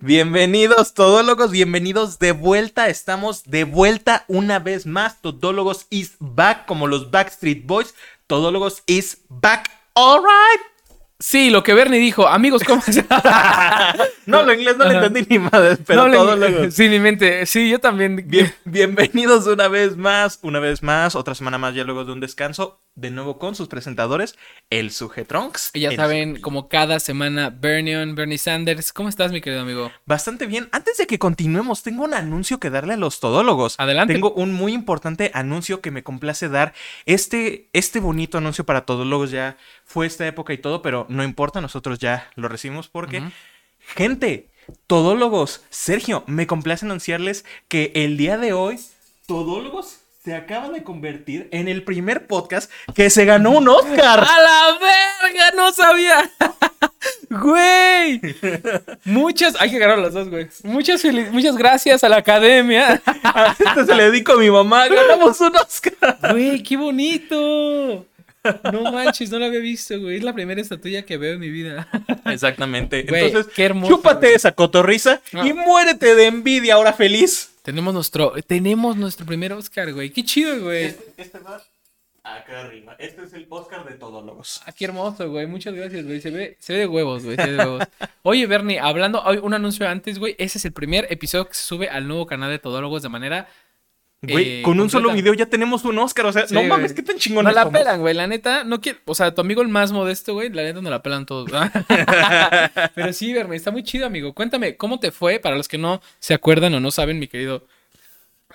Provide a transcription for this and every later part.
Bienvenidos todólogos, bienvenidos de vuelta. Estamos de vuelta una vez más. Todólogos is back, como los Backstreet Boys. Todólogos is back. Alright. Sí, lo que Bernie dijo. Amigos, ¿cómo se No, lo inglés no lo entendí ni madre, pero No, todo lo... Sí, mi mente. Sí, yo también. Bien- bienvenidos una vez más, una vez más, otra semana más ya luego de un descanso, de nuevo con sus presentadores, el Sujetronks. Y ya saben, como cada semana, Bernion, Bernie Sanders. ¿Cómo estás, mi querido amigo? Bastante bien. Antes de que continuemos, tengo un anuncio que darle a los todólogos. Adelante. Tengo un muy importante anuncio que me complace dar. Este, este bonito anuncio para todólogos ya fue esta época y todo, pero no importa, nosotros ya lo recibimos porque, gente, todólogos, Sergio, me complace anunciarles que el día de hoy, todólogos se acaba de convertir en el primer podcast que se ganó un Oscar. ¡A la verga! ¡No sabía! ¡Güey! Muchas. Hay que agarrar las dos, güey. Muchas, muchas gracias a la academia. A este se le dedico a mi mamá. Ganamos un Oscar. Güey, qué bonito. No manches, no lo había visto, güey. Es la primera estatuilla que veo en mi vida. Exactamente. Güey, Entonces, qué hermoso, chúpate güey. esa cotorriza No. y muérete de envidia ahora feliz. tenemos nuestro, tenemos nuestro primer Oscar, güey. Qué chido, güey. Este, va acá arriba. Este es el Oscar de todólogos. Ah, qué hermoso, güey. Muchas gracias, güey. Se ve, se ve de huevos, güey. Se ve de huevos. Oye, Bernie, hablando, hay un anuncio antes, güey. Ese es el primer episodio que se sube al nuevo canal de Todólogos de manera. Güey, eh, con un solo video ya tenemos un Oscar. O sea, Sí, no güey. mames, qué tan chingón No la pelan, güey. La neta, no quiero. O sea, tu amigo el más modesto, güey. La neta no la pelan todos. Pero sí, Bernie, está muy chido, amigo. Cuéntame, ¿cómo te fue? Para los que no se acuerdan o no saben, mi querido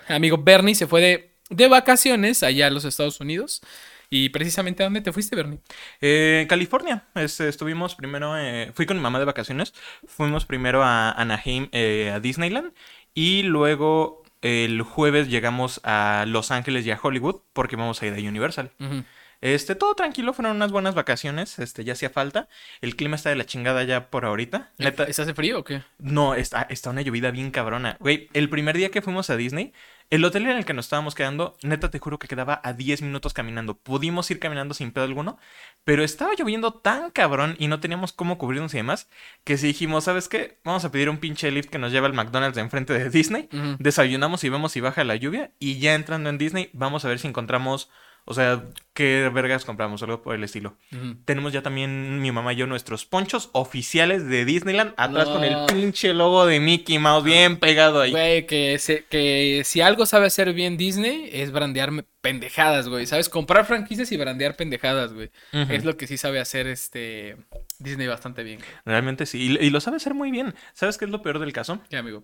amigo Bernie se fue de, de vacaciones allá a los Estados Unidos. Y precisamente, ¿a dónde te fuiste, Bernie? Eh, California. Este, estuvimos primero. eh, fui con mi mamá de vacaciones. Fuimos primero a Anaheim, eh, a Disneyland. Y luego el jueves llegamos a Los Ángeles y a Hollywood. Porque vamos a ir a Universal. Este, todo tranquilo, fueron unas buenas vacaciones, este, ya hacía falta. El clima está de la chingada ya por ahorita. Neta, ¿Estás hace frío o qué? no, está, está una llovida bien cabrona. Güey, el primer día que fuimos a Disney, el hotel en el que nos estábamos quedando, neta te juro que quedaba a 10 minutos caminando. Pudimos ir caminando sin pedo alguno, pero estaba lloviendo tan cabrón y no teníamos cómo cubrirnos y demás, que si dijimos, ¿sabes qué? Vamos a pedir un pinche lift que nos lleva al McDonald's de enfrente de Disney. Desayunamos y vemos si baja la lluvia. Y ya entrando en Disney, vamos a ver si encontramos. O sea, qué vergas compramos, algo por el estilo. Tenemos ya también mi mamá y yo nuestros ponchos oficiales de Disneyland. Atrás con el pinche logo de Mickey Mouse bien pegado ahí. Güey, que, se- que si algo sabe hacer bien Disney es brandear pendejadas, güey. ¿Sabes? Comprar franquicias y brandear pendejadas, güey. Es lo que sí sabe hacer este Disney bastante bien. Realmente sí. Y, y lo sabe hacer muy bien. ¿Sabes qué es lo peor del caso? ¿Qué, amigo?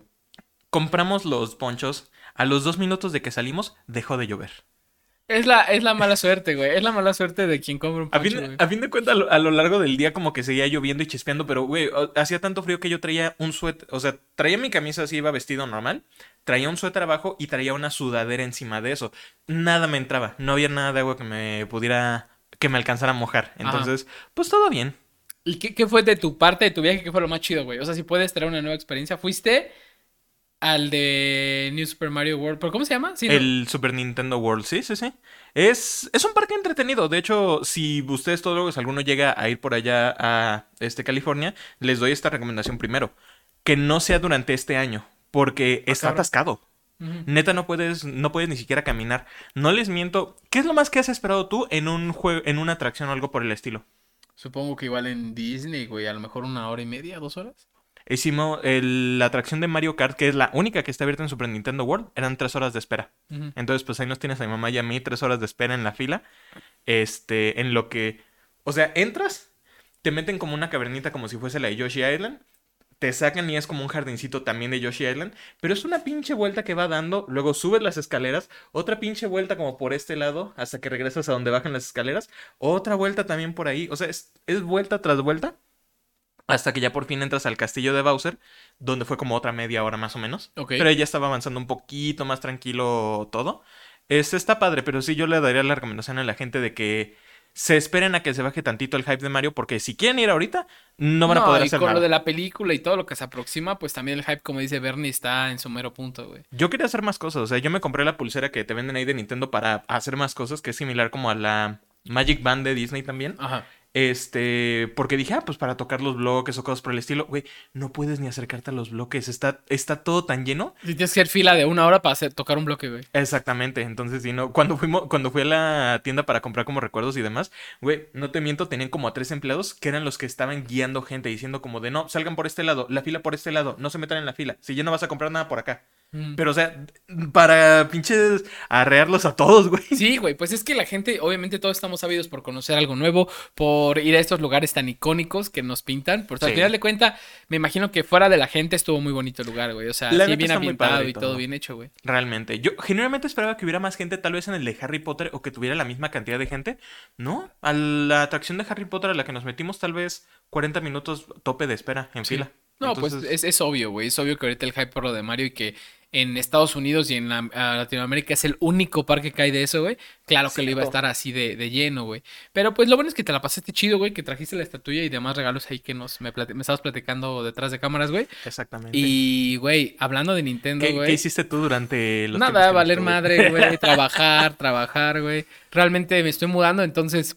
Compramos los ponchos. A los dos minutos de que salimos, dejó de llover. Es la, es la mala suerte, güey. Es la mala suerte de quien compra un A poncho, fin, güey. a fin de cuentas, a lo, a lo largo del día como que seguía lloviendo y chispeando, pero, güey, hacía tanto frío que yo traía un suéter, o sea, traía mi camisa así, iba vestido normal, traía un suéter abajo y traía una sudadera encima de eso. Nada me entraba, no había nada de agua que me pudiera, que me alcanzara a mojar. Ajá. Entonces, pues todo bien. ¿Y qué, qué fue de tu parte de tu viaje? ¿Qué fue lo más chido, güey? O sea, si puedes traer una nueva experiencia. ¿Fuiste al de New Super Mario World? ¿Pero cómo se llama? Sí, ¿no? El Super Nintendo World, sí, sí, sí. Es, es un parque entretenido. De hecho, si ustedes todos, alguno llega a ir por allá a este California, les doy esta recomendación primero. Que no sea durante este año, porque está cabrón. atascado. Neta, no puedes, no puedes ni siquiera caminar. No les miento. ¿Qué es lo más que has esperado tú en un juego, en una atracción o algo por el estilo? Supongo que igual en Disney, güey. A lo mejor una hora y media, dos horas. Hicimos el- la atracción de Mario Kart, que es la única que está abierta en Super Nintendo World, eran tres horas de espera. Entonces, pues ahí nos tienes a mi mamá y a mí, tres horas de espera en la fila. Este, en lo que. O sea, entras, te meten como una cavernita como si fuese la de Yoshi Island. Te sacan y es como un jardincito también de Yoshi Island. Pero es una pinche vuelta que va dando. Luego subes las escaleras. Otra pinche vuelta como por este lado. Hasta que regresas a donde bajan las escaleras. Otra vuelta también por ahí. O sea, es, es vuelta tras vuelta. Hasta que ya por fin entras al castillo de Bowser. Donde fue como otra media hora más o menos. Ok. Pero ahí ya estaba avanzando un poquito más tranquilo todo. Este está padre, pero sí yo le daría la recomendación a la gente de que se esperen a que se baje tantito el hype de Mario, porque si quieren ir ahorita, no van a poder y hacer con nada. lo de la película y todo lo que se aproxima, pues también el hype, como dice Bernie, está en su mero punto, güey. Yo quería hacer más cosas, o sea, yo me compré la pulsera que te venden ahí de Nintendo para hacer más cosas, que es similar como a la Magic Band de Disney también. Ajá. Este, porque dije, ah, pues para tocar los bloques o cosas por el estilo, güey, no puedes ni acercarte a los bloques, está, está todo tan lleno. Si tienes que hacer fila de una hora para hacer, tocar un bloque, güey. Exactamente, entonces, si no, cuando fuimos, cuando fui a la tienda para comprar como recuerdos y demás, güey, no te miento, tenían como a tres empleados que eran los que estaban guiando gente, diciendo como de, no, salgan por este lado, la fila por este lado, no se metan en la fila, si ya no vas a comprar nada por acá. Mm. Pero, o sea, para pinches arrearlos a todos, güey. Sí, güey, pues es que la gente, obviamente todos estamos ávidos por conocer algo nuevo, por ir a estos lugares tan icónicos que nos pintan. Por al Sí. final de cuenta, me imagino que fuera de la gente estuvo muy bonito el lugar, güey. O sea, La sí bien ambientado y todo bien hecho, güey. Realmente. Yo genuinamente esperaba que hubiera más gente, tal vez en el de Harry Potter, o que tuviera la misma cantidad de gente. No, a la atracción de Harry Potter a la que nos metimos, tal vez 40 minutos tope de espera en Sí. fila. No, pues es, es obvio, güey. Es obvio que ahorita el hype por lo de Mario y que en Estados Unidos y en la- Latinoamérica es el único parque que hay de eso, güey. Claro que lo iba a estar así de, de lleno, güey. Pero pues lo bueno es que te la pasaste chido, güey, que trajiste la estatuilla y demás regalos ahí que nos me, me estabas platicando detrás de cámaras, güey. Exactamente. Y, güey, hablando de Nintendo, ¿Qué, güey. qué hiciste tú durante los Nada, valer madre, güey. Trabajar, trabajar, güey. Realmente me estoy mudando, entonces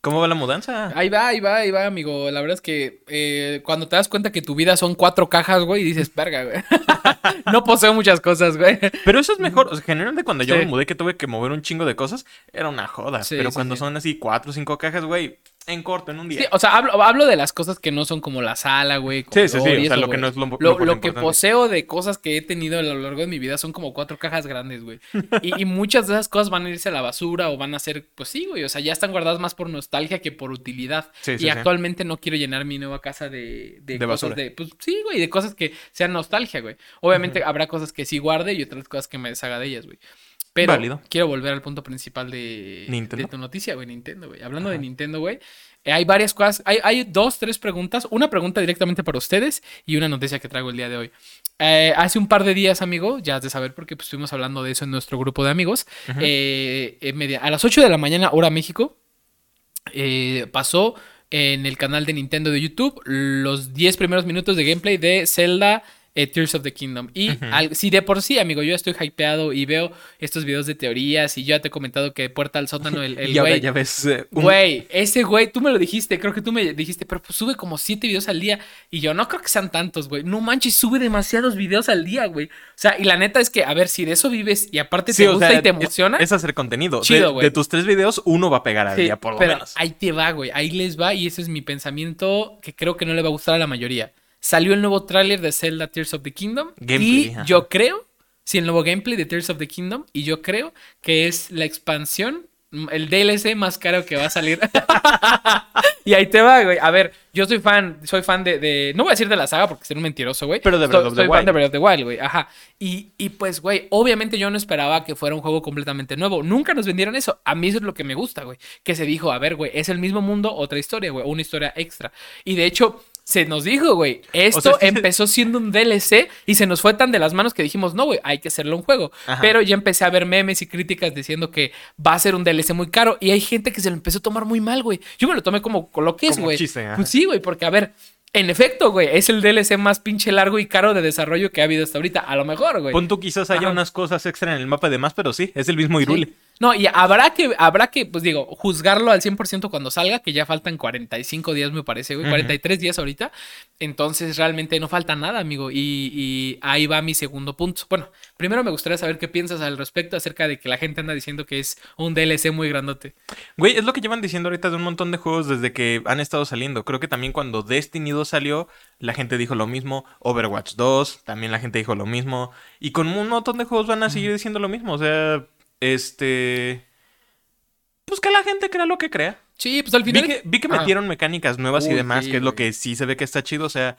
¿Cómo va la mudanza? Ahí va, ahí va, ahí va, amigo. La verdad es que eh, cuando te das cuenta que tu vida son cuatro cajas, güey, dices, verga, güey. no poseo muchas cosas, güey. Pero eso es mejor. O sea, generalmente cuando yo Sí. me mudé que tuve que mover un chingo de cosas, era una joda. Sí, Pero sí, cuando son así cuatro o cinco cajas, güey, en corto, en un día. Sí, o sea, hablo, hablo de las cosas que no son como la sala, güey. Sí, sí, sí, o sea, eso, lo que no es lo- lo Lo, lo que poseo de cosas que he tenido a lo largo de mi vida son como cuatro cajas grandes, güey. Y, y muchas de esas cosas van a irse a la basura o van a ser, pues sí, güey. O sea, ya están guardadas más por nostalgia que por utilidad. Sí, sí, y sí. actualmente no quiero llenar mi nueva casa de, de, De cosas basura. de. Pues sí, güey, de cosas que sean nostalgia, güey. Obviamente habrá cosas que sí guarde y otras cosas que me deshaga de ellas, güey. Pero Válido. quiero volver al punto principal de, Nintendo. de tu noticia, güey, Nintendo, güey. Hablando de. Nintendo, güey. eh, hay varias cosas, hay, hay dos, tres preguntas. Una pregunta directamente para ustedes y una noticia que traigo el día de hoy. Eh, hace un par de días, amigo, ya has de saber porque pues, estuvimos hablando de eso en nuestro grupo de amigos. Eh, media- a las 8 de la mañana, hora México, pasó en el canal de Nintendo de YouTube los 10 primeros minutos de gameplay de Zelda eh, Tears of the Kingdom. Y al- si de por sí, amigo, yo estoy hypeado y veo estos videos de teorías y yo ya te he comentado que Puerta al Sótano, el, el y ahora güey... ya ves eh, un- Güey, ese güey, tú me lo dijiste, creo que tú me dijiste, pero pues sube como siete videos al día. Y yo, no creo que sean tantos, güey. No manches, sube demasiados videos al día, güey. O sea, y la neta es que, a ver, si de eso vives y aparte Sí, te gusta sea, y te es- emociona. Es, hacer contenido. Chido, de, güey. de tus tres videos, uno va a pegar al Sí, día, por lo pero menos. ahí te va, güey. Ahí les va y ese es mi pensamiento que creo que no le va a gustar a la mayoría. Salió el nuevo tráiler de Zelda Tears of the Kingdom Gameplay, y ajá. yo creo, sí, el nuevo gameplay de Tears of the Kingdom y yo creo que es la expansión, mm, el DLC más caro que va a salir. y ahí te va, güey. A ver, yo soy fan, soy fan de, de- no voy a decir de la saga porque sería un mentiroso, güey. Pero de Breath of the soy fan Wild. de Breath of the Wild, güey. Ajá. Y, y pues, güey, obviamente yo no esperaba que fuera un juego completamente nuevo. Nunca nos vendieron eso. A mí eso es lo que me gusta, güey. Que se dijo, a ver, güey, es el mismo mundo, otra historia, güey, una historia extra. Y de hecho, se nos dijo, güey, esto O sea, empezó siendo un DLC y se nos fue tan de las manos que dijimos, no, güey, hay que hacerlo un juego. Ajá. Pero ya empecé a ver memes y críticas diciendo que va a ser un DLC muy caro y hay gente que se lo empezó a tomar muy mal, güey. Yo me lo tomé como con lo que es, Como güey. Pues sí, güey, porque a ver, en efecto, güey, es el DLC más pinche largo y caro de desarrollo que ha habido hasta ahorita. A lo mejor, güey. Pon tú quizás haya Ajá. unas cosas extra en el mapa de más, pero sí, es el mismo Irule. Sí. No, y habrá que, habrá que, pues digo, juzgarlo al 100% cuando salga, que ya faltan 45 días, me parece, güey, Ujú. 43 días ahorita. Entonces, realmente no falta nada, amigo. Y, y ahí va mi segundo punto. Bueno, primero me gustaría saber qué piensas al respecto acerca de que la gente anda diciendo que es un DLC muy grandote. Güey, es lo que llevan diciendo ahorita de un montón de juegos desde que han estado saliendo. Creo que también cuando Destiny 2 salió, la gente dijo lo mismo. Overwatch 2, también la gente dijo lo mismo. Y con un montón de juegos van a seguir diciendo lo mismo. O sea, este... Pues que la gente crea lo que crea. Sí, pues al Vi final. que, vi que metieron mecánicas nuevas y demás, sí, que es lo que sí se ve que está chido. O sea,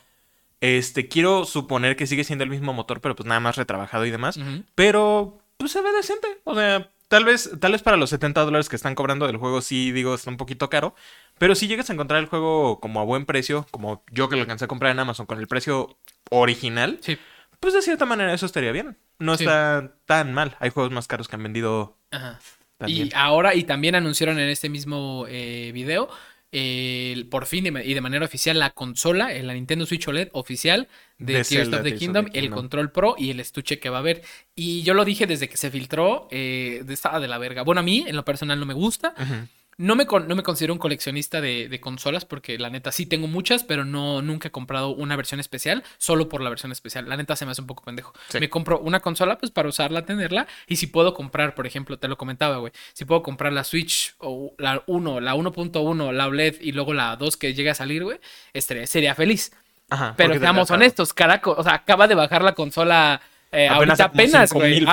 este, quiero suponer que sigue siendo el mismo motor, pero pues nada más retrabajado y demás. Pero, pues se ve decente. O sea, tal vez, tal vez para los 70 dólares que están cobrando del juego, sí, digo, está un poquito caro. Pero si llegas a encontrar el juego como a buen precio, como yo que lo alcancé a comprar en Amazon con el precio original, Sí. Pues de cierta manera eso estaría bien. No Sí. está tan mal. Hay juegos más caros que han vendido Ajá. también. Y ahora, y también anunciaron en este mismo eh, video, eh, por fin y de manera oficial, la consola, la Nintendo Switch OLED oficial de, De Tears of the of Kingdom, the el control pro y el estuche que va a haber. Y yo lo dije desde que se filtró, eh, estaba de la verga. Bueno, a mí, en lo personal, no me gusta. Ujú. No me, con- no me considero un coleccionista de, de consolas porque la neta sí tengo muchas, pero no nunca he comprado una versión especial solo por la versión especial. La neta se me hace un poco pendejo. Sí. Me compro una consola pues para usarla, tenerla y si puedo comprar, por ejemplo, te lo comentaba, güey, si puedo comprar la Switch o la 1, la 1.1, la OLED y luego la 2 que llegue a salir, güey, estaría- sería feliz. Ajá. Pero seamos honestos, caraco, o sea, acaba de bajar la consola eh, Apenas apenas, güey.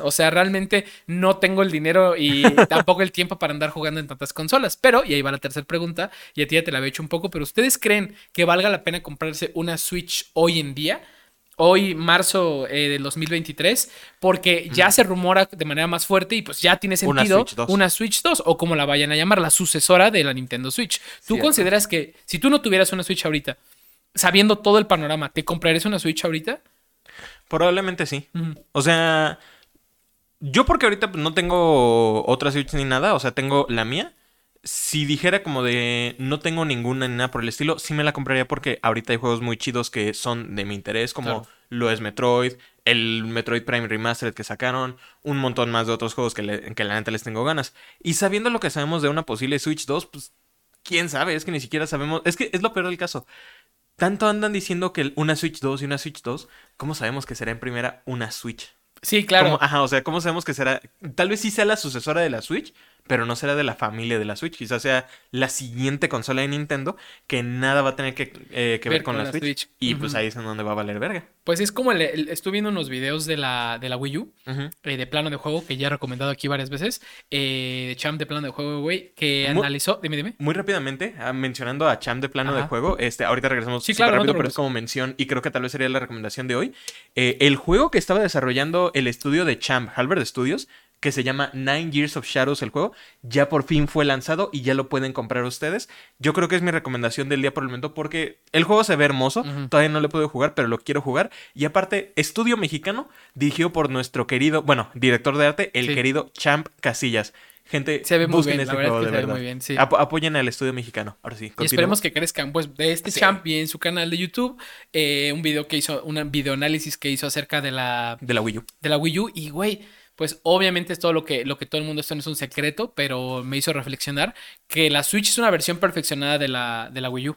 O sea, realmente no tengo el dinero y tampoco el tiempo para andar jugando en tantas consolas. Pero, y ahí va la tercera pregunta, y a ti ya te la había hecho un poco, pero ¿ustedes creen que valga la pena comprarse una Switch hoy en día? Hoy, marzo eh, del 2023, porque ya se rumora de manera más fuerte y pues ya tiene Una sentido Switch 2. una Switch 2 o como la vayan a llamar, la sucesora de la Nintendo Switch. ¿Tú Cierto. consideras que si tú no tuvieras una Switch ahorita, sabiendo todo el panorama, ¿te comprarías una Switch ahorita? Probablemente sí. O sea, yo porque ahorita pues, no tengo otra Switch ni nada, o sea, tengo la mía. Si dijera como de no tengo ninguna ni nada por el estilo, sí me la compraría porque ahorita hay juegos muy chidos que son de mi interés, como Claro. lo es Metroid, el Metroid Prime Remastered que sacaron, un montón más de otros juegos que, le- que la neta les tengo ganas. Y sabiendo lo que sabemos de una posible Switch 2, pues quién sabe, es que ni siquiera sabemos, es que es lo peor del caso. Tanto andan diciendo que una Switch 2 y una Switch 2, ¿cómo sabemos que será en primera una Switch? Sí, claro. ¿Cómo- ajá, o sea, ¿cómo sabemos que será? Tal vez sí sea la sucesora de la Switch, pero no será de la familia de la Switch. Quizás sea la siguiente consola de Nintendo que nada va a tener que, eh, que ver, con, la, Switch. Y pues ahí es en donde va a valer verga. Pues es como el, el- estuve viendo unos videos de la, de la Wii U, eh, de plano de juego, que ya he recomendado aquí varias veces, eh, de Champ de plano de juego, güey, que analizó, dime, dime. Muy rápidamente, ah, mencionando a Cham de plano de juego, este, ahorita regresamos Sí, súper claro, no rápido, pero es como mención y creo que tal vez sería la recomendación de hoy. El juego que estaba desarrollando el estudio de Champ, Halberd Studios, que se llama Nine Years of Shadows el juego, ya por fin fue lanzado y ya lo pueden comprar ustedes. Yo creo que es mi recomendación del día por el momento porque el juego se ve hermoso, todavía no lo puedo jugar, pero lo quiero jugar. Y aparte, estudio mexicano dirigido por nuestro querido, bueno, director de arte, el Sí. querido Champ Casillas. Gente, Se ve muy busquen bien, este la verdad juego es de que se ve muy bien, sí. Apo- apoyen al estudio mexicano. Ahora sí, Y esperemos que crezcan, pues, de este Sí. Champ y en su canal de YouTube, eh, un video que hizo, un videoanálisis que hizo acerca de la, De la Wii U. de la Wii U y güey, pues obviamente es todo lo que, lo que todo el mundo esto no es un secreto, pero me hizo reflexionar que la Switch es una versión perfeccionada de la, de la Wii U.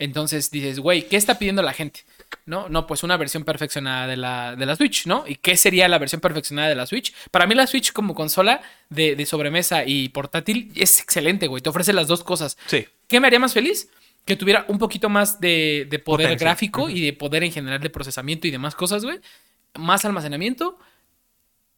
Entonces dices, güey, ¿qué está pidiendo la gente? No, no, pues una versión perfeccionada de la, de la Switch, ¿no? ¿Y qué sería la versión perfeccionada de la Switch? Para mí la Switch como consola de, de sobremesa y portátil es excelente, güey. Te ofrece las dos cosas. Sí. ¿Qué me haría más feliz? Que tuviera un poquito más de, de poder Potencia. gráfico y de poder en general de procesamiento y demás cosas, güey. Más almacenamiento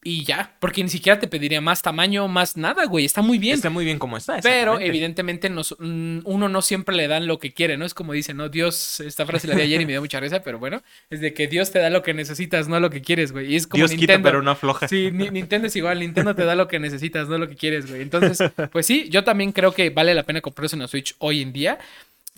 y ya. Porque ni siquiera te pediría más tamaño, más nada, güey. Está muy bien. Está muy bien como está. Pero evidentemente nos- mm, uno no siempre le dan lo que quiere, ¿no? Es como dicen, ¿no? Dios, esta frase la di ayer y me dio mucha risa, pero bueno, es de que Dios te da lo que necesitas, no lo que quieres, güey. Y es como Dios Nintendo. quita, pero no afloja. Sí, Ni- Nintendo es igual, Nintendo te da lo que necesitas, no lo que quieres, güey. Entonces, pues sí, yo también creo que vale la pena comprarse una Switch hoy en día,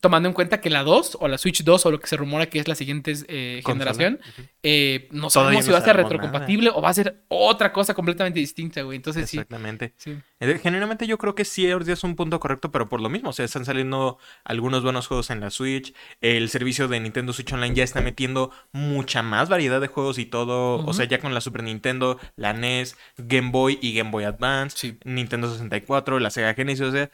tomando en cuenta que la 2 o la Switch 2 o lo que se rumora que es la siguiente eh, generación, eh, no Todavía sabemos no si va a ser retrocompatible o va a ser otra cosa completamente distinta, güey. Entonces sí. Exactamente. sí. Eh, Generalmente yo creo que sí es un punto correcto, pero por lo mismo, o sea, están saliendo algunos buenos juegos en la Switch. El servicio de Nintendo Switch Online ya está metiendo mucha más variedad de juegos y todo. O sea, ya con la Super Nintendo, la NES, Game Boy y Game Boy Advance, Sí. Nintendo 64, la Sega Genesis, o sea,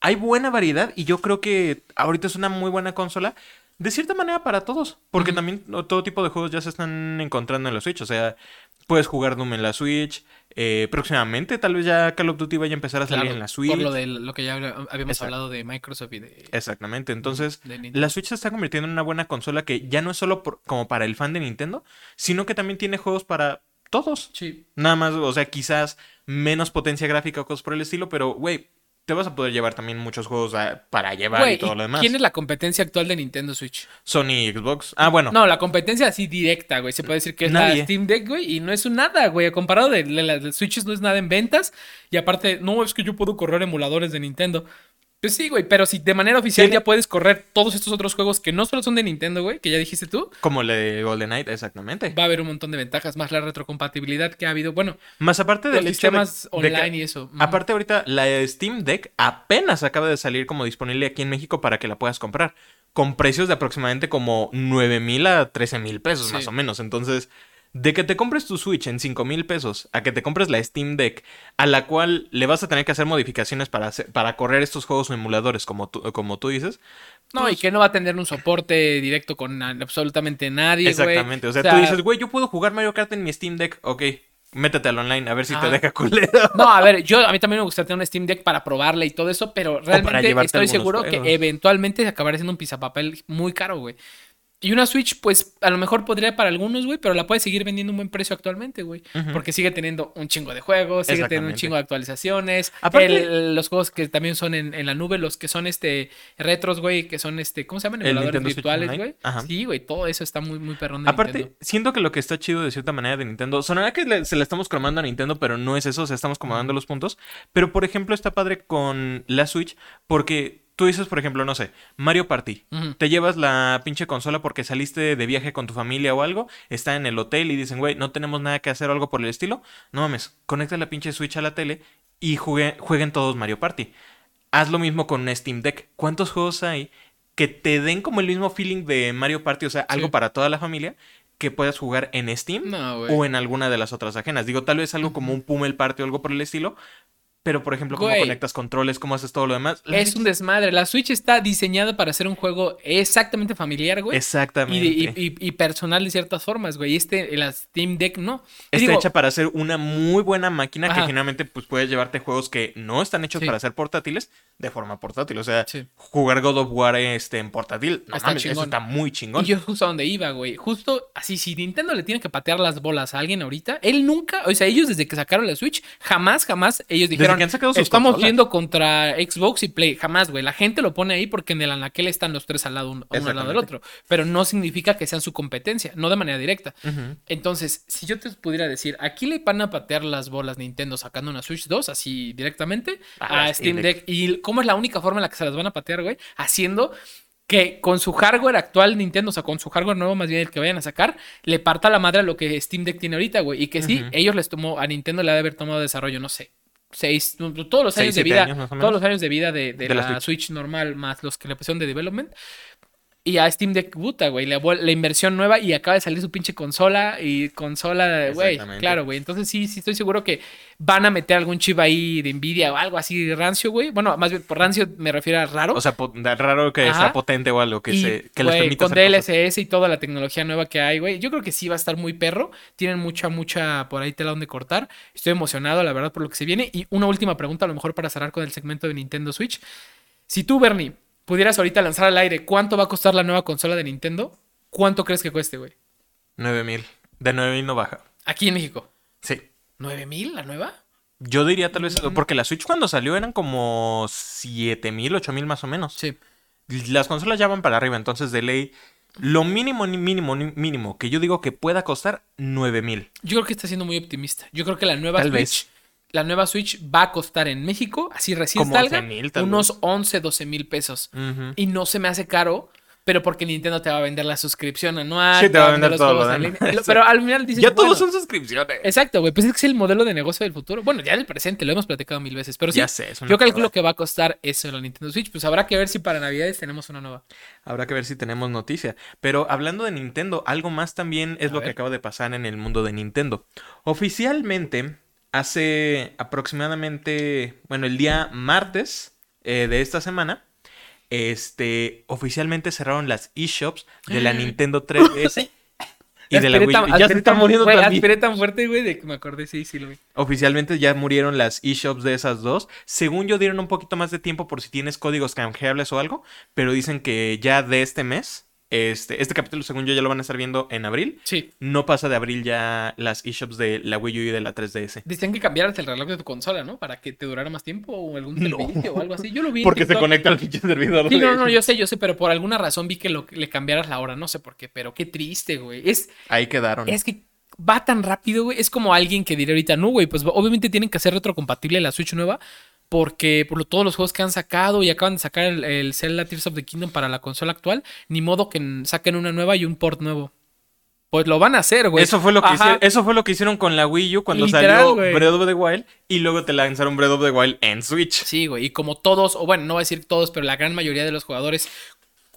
hay buena variedad y yo creo que ahorita es una muy buena consola. De cierta manera para todos, porque también todo tipo de juegos ya se están encontrando en la Switch. O sea, puedes jugar Doom en la Switch. eh, próximamente, tal vez ya Call of Duty vaya a empezar a salir en la Switch. Por lo de lo que ya habíamos Exacto. hablado de Microsoft y de, Exactamente. Entonces, de la Switch se está convirtiendo en una buena consola que ya no es solo por- como para el fan de Nintendo, sino que también tiene juegos para todos. Sí. Nada más, o sea, quizás menos potencia gráfica o cosas por el estilo, pero, güey, te vas a poder llevar también muchos juegos a- para llevar Güey, y todo ¿y lo demás. ¿quién es la competencia actual de Nintendo Switch? Sony y Xbox. Ah, bueno. No, la competencia así directa, güey. Se puede decir que es Nadie. la Steam Deck, güey. Y no es un nada, güey. Comparado de, de Switches no es nada en ventas. Y aparte, no, es que yo puedo correr emuladores de Nintendo. Pues sí, güey. Pero si de manera oficial Tiene- ya puedes correr todos estos otros juegos que no solo son de Nintendo, güey, que ya dijiste tú, Como la de Golden Knight, exactamente. va a haber un montón de ventajas. Más la retrocompatibilidad que ha habido. Bueno, Más aparte del de- sistemas de que- online y eso. Aparte ahorita la Steam Deck apenas acaba de salir como disponible aquí en México para que la puedas comprar. Con precios de aproximadamente como 9 mil a 13 mil pesos Sí. más o menos. Entonces, De que te compres tu Switch en 5 mil pesos a que te compres la Steam Deck, a la cual le vas a tener que hacer modificaciones para, hacer- para correr estos juegos o emuladores, como tú, como tú dices. No, y Pues- que no va a tener un soporte directo con absolutamente nadie. Exactamente. O sea, tú dices, güey, yo puedo jugar Mario Kart en mi Steam Deck. Ok, métete al online a ver si te deja culero. No, a ver, yo a mí también me gustaría tener un Steam Deck para probarla y todo eso, pero realmente estoy seguro juegos. que eventualmente acabará siendo un pisapapel muy caro, güey. Y una Switch, pues a lo mejor podría para algunos, güey, pero la puede seguir vendiendo un buen precio actualmente, güey. Porque sigue teniendo un chingo de juegos, sigue teniendo un chingo de actualizaciones. Aparte- El- los juegos que también son en, en la nube, los que son este retros, güey, que son este, ¿cómo se llaman? Emuladores virtuales, güey. Sí, güey, todo eso está muy, muy perrón de Aparte, Nintendo. siento que lo que está chido de cierta manera de Nintendo, sonará que le- se la estamos cromando a Nintendo, pero no es eso, o sea, estamos acomodando los puntos. Pero, por ejemplo, está padre con la Switch, porque tú dices, por ejemplo, no sé, Mario Party. Te llevas la pinche consola porque saliste de viaje con tu familia o algo, está en el hotel y dicen, güey, no tenemos nada que hacer o algo por el estilo. No mames, conecta la pinche Switch a la tele y jugue- jueguen todos Mario Party. Haz lo mismo con un Steam Deck. ¿Cuántos juegos hay que te den como el mismo feeling de Mario Party, o sea, algo Sí. para toda la familia, que puedas jugar en Steam No, o en alguna de las otras ajenas? Digo, tal vez algo como un Pummel Party o algo por el estilo, pero por ejemplo, cómo Güey. conectas controles, cómo haces todo lo demás. La Es Switch- un desmadre. La Switch está diseñada para ser un juego exactamente familiar, güey. Y, Exactamente. de- y- y- y personal de ciertas formas, güey. Y este, la Steam Deck no. Y Está digo, hecha para ser una muy buena máquina que Ajá. generalmente pues puedes llevarte juegos que no están hechos Sí. para ser portátiles de forma portátil. O sea, Sí. jugar God of War este, en portátil, no Está mames, eso chingón. está muy chingón. Y yo justo a donde iba, güey. Justo así, si Nintendo le tiene que patear las bolas a alguien ahorita, él nunca, o sea, ellos desde que sacaron la Switch, jamás, jamás, ellos Desde dijeron, sus estamos consolas". yendo contra Xbox y Play. Jamás, güey. La gente lo pone ahí porque en el anaquel están los tres al lado, uno, uno al lado del otro. Pero no significa que sean su competencia, no de manera directa. Entonces, si yo te pudiera decir, aquí le van a patear las bolas Nintendo sacando una Switch 2, así directamente, A a Steam Deck. ¿Y cómo es la única forma en la que se las van a patear, güey? Haciendo que con su hardware actual Nintendo, o sea, con su hardware nuevo, más bien el que vayan a sacar, le parta la madre a lo que Steam Deck tiene ahorita, güey. Y que sí, ellos les tomó, a Nintendo le ha de haber tomado desarrollo, no sé. Seis, todos los Seis, años de vida, años, todos los años de vida de, de De la la, Switch. Switch. normal, más los que le pusieron de development. Y a Steam Deck, puta, güey, la, inversión nueva y acaba de salir su pinche consola y consola, güey, claro, güey. Entonces sí, sí estoy seguro que van a meter algún chip ahí de Nvidia o algo así rancio, güey. Bueno, más bien por rancio me refiero a raro. O sea, raro que Ajá. sea potente o algo que, y, se, que les permita con hacer cosas. DLSS y toda la tecnología nueva que hay, güey. Yo creo que sí va a estar muy perro. Tienen mucha, mucha por ahí tela donde cortar. Estoy emocionado, la verdad, por lo que se viene. Y una última pregunta, a lo mejor para cerrar con el segmento de Nintendo Switch. Si tú, Bernie, pudieras ahorita lanzar al aire cuánto va a costar la nueva consola de Nintendo, ¿cuánto crees que cueste, güey? 9000. De 9000 no baja. Aquí en México. Sí. ¿9 mil la nueva? Yo diría tal vez eso, porque la Switch cuando salió eran como 7000, 8000 más o menos. Sí. Las consolas ya van para arriba, entonces de ley lo mínimo ni mínimo ni mínimo que yo digo que pueda costar 9000. Yo creo que está siendo muy optimista. Yo creo que la nueva Tal Switch. vez. La nueva Switch va a costar en México, así recién Como salga, 11,000 tal unos vez. 11, 12 mil pesos. Y no se me hace caro, pero porque Nintendo te va a vender la suscripción anual. Sí, te va a vender todo lo en línea. Pero al final dices, Ya todos bueno, son suscripciones. Exacto, güey. Pues es que es el modelo de negocio del futuro. Bueno, ya del presente, lo hemos platicado mil veces. Pero sí, Ya sé, yo calculo que va a costar eso la Nintendo Switch. Pues habrá que ver si para Navidades tenemos una nueva. Habrá que ver si tenemos noticia. Pero hablando de Nintendo, algo más también es A lo que acaba de pasar en el mundo de Nintendo. Oficialmente, hace aproximadamente, bueno, el día martes eh, de esta semana, este, oficialmente cerraron las eShops de la Nintendo 3DS y de la Wii. tan- U. Ya se está tan- muriendo güey, también. tan fuerte, güey, de que me acordé. Sí, sí, lo vi. Oficialmente ya murieron las eShops de esas dos. Según yo dieron un poquito más de tiempo por si tienes códigos canjeables o algo, pero dicen que ya de este mes, este, este capítulo según yo ya lo van a estar viendo en abril. Sí. No pasa de abril ya las eShops de la Wii U y de la 3DS. Decían que cambiaras el reloj de tu consola, ¿no? Para que te durara más tiempo o algún No. servicio o algo así. Yo lo vi. Porque se conecta al pinche servidor. Sí, no, no, yo sé, yo sé, pero por alguna razón vi que lo, le cambiaras la hora, no sé por qué, pero qué triste, güey. Es, Ahí quedaron. es que va tan rápido, güey. Es como alguien que diría ahorita, no, güey, pues obviamente tienen que hacer retrocompatible la Switch nueva. Porque por lo- todos los juegos que han sacado y acaban de sacar el, el Zelda Tears of the Kingdom para la consola actual, ni modo que saquen una nueva y un port nuevo. Pues lo van a hacer, güey. Eso fue, lo que hicieron, eso fue lo que hicieron con la Wii U cuando Literal, salió güey. Breath of the Wild y luego te lanzaron Breath of the Wild en Switch. Sí, güey. Y como todos, o bueno, no voy a decir todos, pero la gran mayoría de los jugadores